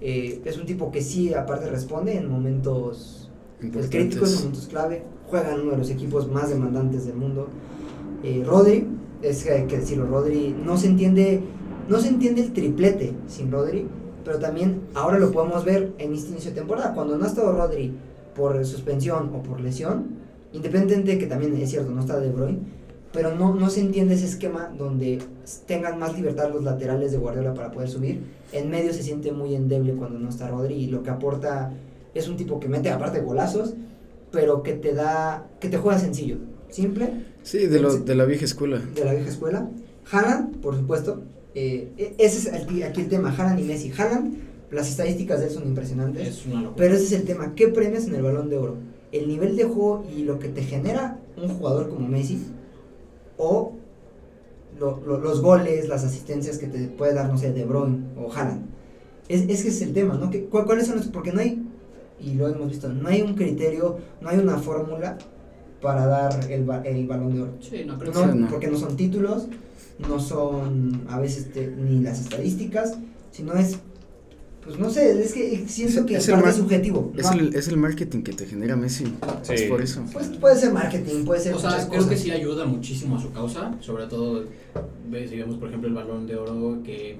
Eh, es un tipo que sí, aparte, responde en momentos pues, críticos, en momentos clave. Juega en uno de los equipos más demandantes del mundo. Eh, Rodri, es que hay que decirlo, Rodri no se entiende, no se entiende el triplete sin Rodri, pero también ahora lo podemos ver en este inicio de temporada. Cuando no ha estado Rodri por suspensión o por lesión, independientemente de que también es cierto, no está De Bruyne, pero no, no se entiende ese esquema donde tengan más libertad los laterales de Guardiola para poder subir. En medio se siente muy endeble cuando no está Rodri y lo que aporta es un tipo que mete aparte golazos, pero que te da, que te juega sencillo, simple, Sí, de, lo, de la vieja escuela. de la vieja escuela. Haaland, por supuesto, eh, e- ese es aquí, aquí el tema, Haaland y Messi. Haaland, las estadísticas de él son impresionantes. Es una locura. Pero ese es el tema. ¿Qué premias en el balón de oro? ¿El nivel de juego y lo que te genera un jugador como Messi? ¿O lo- lo- los goles, las asistencias que te puede dar, no sé, De Bruyne o Haaland? Es, es que es el tema, ¿no? ¿Qué- cu- ¿Cuáles son los...? Porque no hay, y lo hemos visto, no hay un criterio, no hay una fórmula para dar el, ba- el balón de oro. Sí, no creo No, Sí, no. Porque no son títulos, no son a veces te- ni las estadísticas, sino es, pues no sé, es que siento Es- que es es el parte mar- subjetivo. Es, ¿no? el, es el marketing que te genera Messi. Sí. Es por eso. Pues puede ser marketing, puede ser O sea, creo cosas. que sí ayuda muchísimo a su causa, sobre todo si vemos por ejemplo el balón de oro que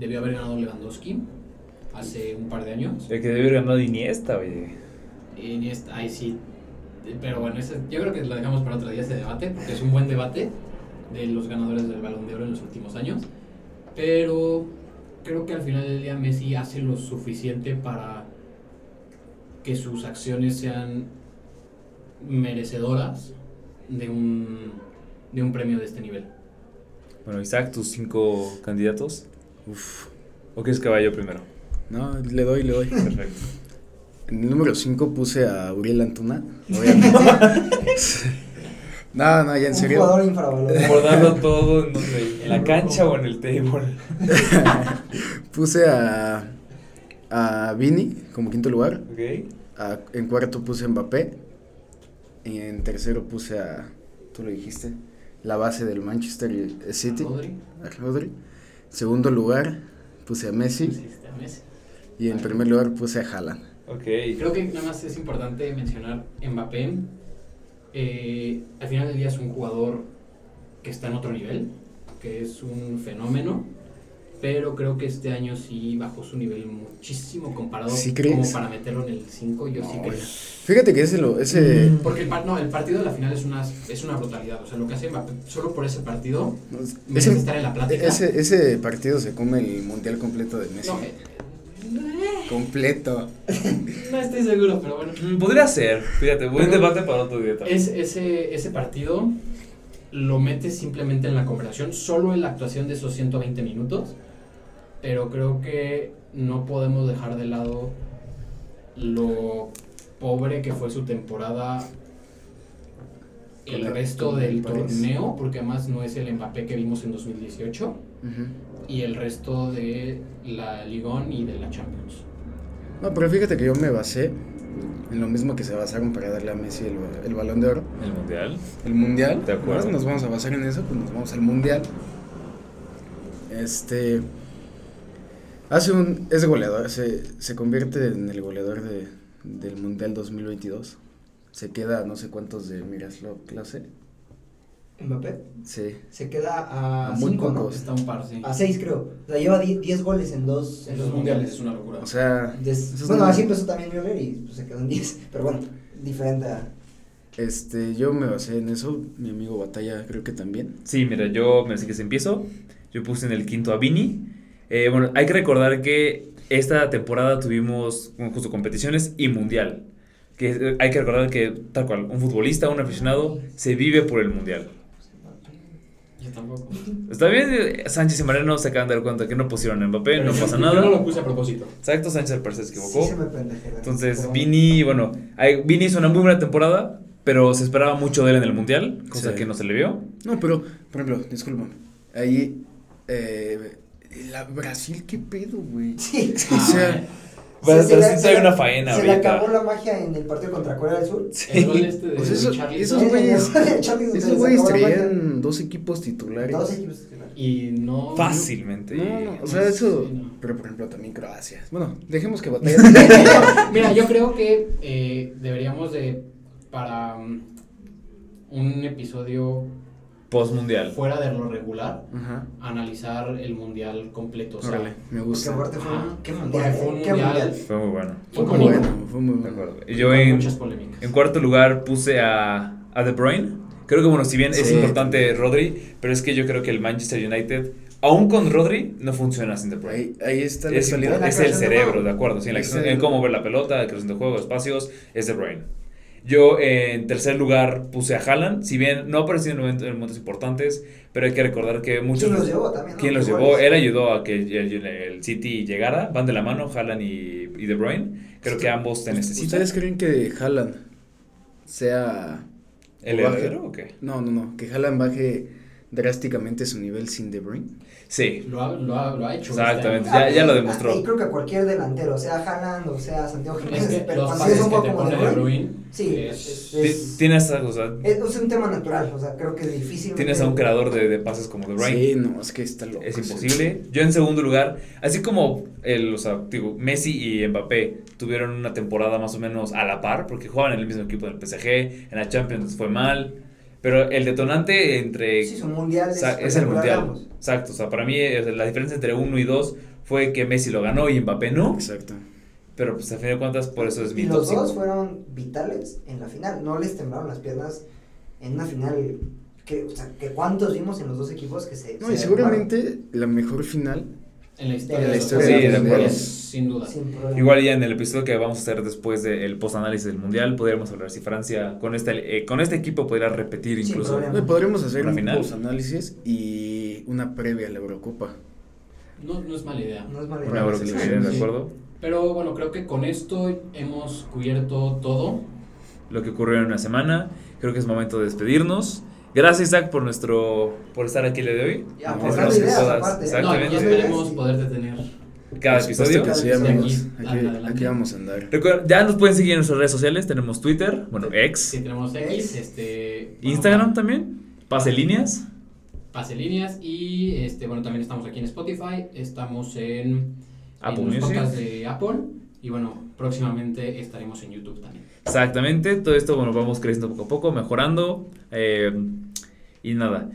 debió haber ganado Lewandowski hace un par de años. El que debe haber ganado Iniesta, oye. Y ni esta- ahí sí, pero bueno, ese- yo creo que lo dejamos para otro día ese debate, porque es un buen debate de los ganadores del balón de oro en los últimos años. Pero creo que al final del día Messi hace lo suficiente para que sus acciones sean merecedoras de un, de un premio de este nivel. Bueno, Isaac, tus cinco candidatos. Uf. ¿O quieres que vaya yo primero? No, le doy, le doy. Perfecto. En el número 5 puse a Uriel Antuna. Obviamente. no, no, ya en un serio. jugador infravalorado. Por darlo todo en, donde, en la cancha o en el table. Puse a, a Vini como quinto lugar. Ok. A- en cuarto puse a Mbappé. Y en tercero puse a. Tú lo dijiste. La base del Manchester City. Rodri, A Rodri. Segundo lugar puse a Messi. a Messi. Y en primer lugar puse a Haaland. Ok. Creo que nada más es importante mencionar Mbappé. Eh, al final del día es un jugador que está en otro nivel, que es un fenómeno, pero creo que este año sí bajó su nivel muchísimo comparado ¿Sí crees? como para meterlo en el 5, yo sí No, creo. Fíjate que ese lo. Ese, Mm. Porque el, par- no, el partido de la final es una, es una brutalidad, o sea, lo que hace solo por ese partido ese, estar en la plática. ese, ese partido se come el mundial completo de Messi. No, eh, Completo. no estoy seguro, pero bueno. Mm, Podría ser. Fíjate, buen Pero- debate para otro día también. Es, ese, ese partido lo metes simplemente en la conversación, solo en la actuación de esos 120 minutos, pero creo que no podemos dejar de lado lo pobre que fue su temporada el resto del torneo, porque además no es el Mbappé que vimos en 2018, Ujú. Y el resto de la Ligón y de la Champions. No, pero fíjate que yo me basé en lo mismo que se basaron para darle a Messi el, el balón de oro. El mundial. El mundial. De acuerdo. Nos vamos a basar en eso, pues nos vamos al mundial. Este. Hace un. Es goleador. Se, se convierte en el goleador de, del mundial 2022. Se queda no sé cuántos de Miroslav clase. Mbappé Sí. se queda a A muy 5, ¿no? pocos. Está un par, sí. A 6 creo. O sea, lleva 10 goles en dos, En los mundiales es una locura. O sea. Des- bueno, no- así empezó también Müller y pues, se quedó en 10. Pero bueno, diferente a. Este, yo me basé en eso. Mi amigo Batalla, creo que también. Sí, mira, yo me que se empiezo. Yo puse en el quinto a Vini. Eh, bueno, hay que recordar que esta temporada tuvimos justo competiciones y mundial. Que eh, hay que recordar que, tal cual, un futbolista, un aficionado, se vive por el mundial. Yo tampoco. Está bien, eh, Sánchez y Mariano se acaban de dar cuenta que no pusieron a Mbappé, Pero no pasa Yo no nada. lo puse a propósito. Exacto, Sánchez al parecer se equivocó. Sí, se me pendejé. la Entonces, Vini, bueno, Vini hizo una muy buena temporada, pero se esperaba mucho de él en el mundial, cosa Sí. que no se le vio. No, pero, por ejemplo, disculpa. Ahí. Eh, la Brasil, ¿qué pedo, güey? Sí. O sea. Pero- Se- pero sí trae una faena Se le acabó la magia en el partido contra Corea del Sur. El gol este de sea, eso- Richarlison. esos güeyes- Charlie Esos güeyes traían dos equipos titulares. Dos equipos titulares. Y no. Fácilmente. No, no, o sea, Sí, eso. no. Pero por ejemplo, también Croacia. Bueno, dejemos que batalla. Mira, yo creo que eh, deberíamos de, para um, un episodio Post mundial. fuera de lo regular, Ajá. analizar el mundial completo. O sea, Órale, me Porque gusta. aparte fue Ajá. ¿Qué Porque mundial? fue un? ¿Qué mundial. mundial? Fue muy bueno. Fue Fue muy bueno, fue muy De bueno. acuerdo. Y Yo en, muchas polémicas. en cuarto lugar puse a, a De Bruyne. Creo que, bueno, si bien es Sí. importante Rodri, pero es que yo creo que el Manchester United, aún con Rodri, no funciona sin De Bruyne. Ahí, ahí está la Es, actualidad. La es el de cerebro, juego. de acuerdo. Sí, en, la Es en cómo ver la pelota, la creación de juego, espacios, es De Bruyne. Yo en tercer lugar puse a Haaland, si bien no ha aparecido en momentos, en momentos importantes, pero hay que recordar que muchos... ¿Quién los llevó también? no? ¿Quién los llevó? Él ayudó a que el, el- el City llegara, van de la mano, Haaland y, y De Bruyne. Creo que ambos te necesitan. ¿Ustedes creen que Haaland sea. ¿El o baje? heredero o qué? No, no, no. Que Haaland baje drásticamente su nivel sin De Bruyne. Sí, Lo ha, lo ha, lo ha hecho. Exactamente. Ya- ya lo demostró. Y creo que cualquier delantero, sea Haaland o sea Santiago Es Jiménez, que pero los cuando es un poco como pone de De Bruyne, Bruyne. Sí, es- es, es, tienes, o sea, es, es un tema natural, o sea, creo que es difícil. tienes a un creador de, de pases como De Bruyne. Sí, no, es que está loco. Es sí. imposible. Yo en segundo lugar, así como el, o sea, digo, Messi y Mbappé tuvieron una temporada más o menos a la par, porque jugaban en el mismo equipo del PSG, en la Champions fue mal, pero el detonante entre... Sí, son mundiales. o sea, es el mundial. ambos. Exacto, o sea, para mí eh, la diferencia entre uno y dos fue que Messi lo ganó y Mbappé no, Exacto. pero pues a fin de cuentas por eso es mi Y los dos fueron vitales en la final. No les temblaron las piernas en una final. Que, o sea, que ¿cuántos vimos en los dos equipos que se. No, se y seguramente la mejor final. En la historia. En la de los historia Sí, de acuerdo. Sin duda. Sin. Igual ya en el episodio que vamos a hacer después del post-análisis del Mundial, podríamos hablar si Francia con este, eh, con este equipo podría repetir incluso. Hoy podremos hacer Una un post-análisis y una previa a la Eurocopa. No, no es mala idea. No es mala Una idea. Sí, viene, ¿de sí. acuerdo? Pero bueno, creo que con esto hemos cubierto todo. Lo que ocurrió en una semana. Creo que es momento de despedirnos. Gracias, Isaac, por nuestro por estar aquí el día de hoy. Y No, gracias. ideas, Todas, aparte. ¿eh? No, Exactamente. y esperemos poderte tener. Cada episodio. que sí, amigos. Aquí, Adelante. aquí vamos a andar. Recuerda- ya nos pueden seguir en nuestras redes sociales. Tenemos Twitter, bueno, Si X, tenemos X, este. bueno, Instagram también, Pase Líneas. Pase líneas y este bueno también estamos aquí en Spotify, estamos en, Apple en los Music. podcasts de Apple y bueno próximamente estaremos en YouTube también. Exactamente. Todo esto, bueno, vamos creciendo poco a poco, mejorando. eh, y nada.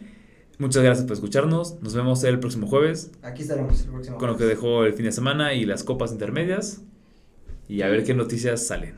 Muchas gracias por escucharnos. Nos vemos el próximo jueves Aquí estaremos el próximo. con lo que jueves. dejó el fin de semana y las copas intermedias. Y a ver qué noticias salen.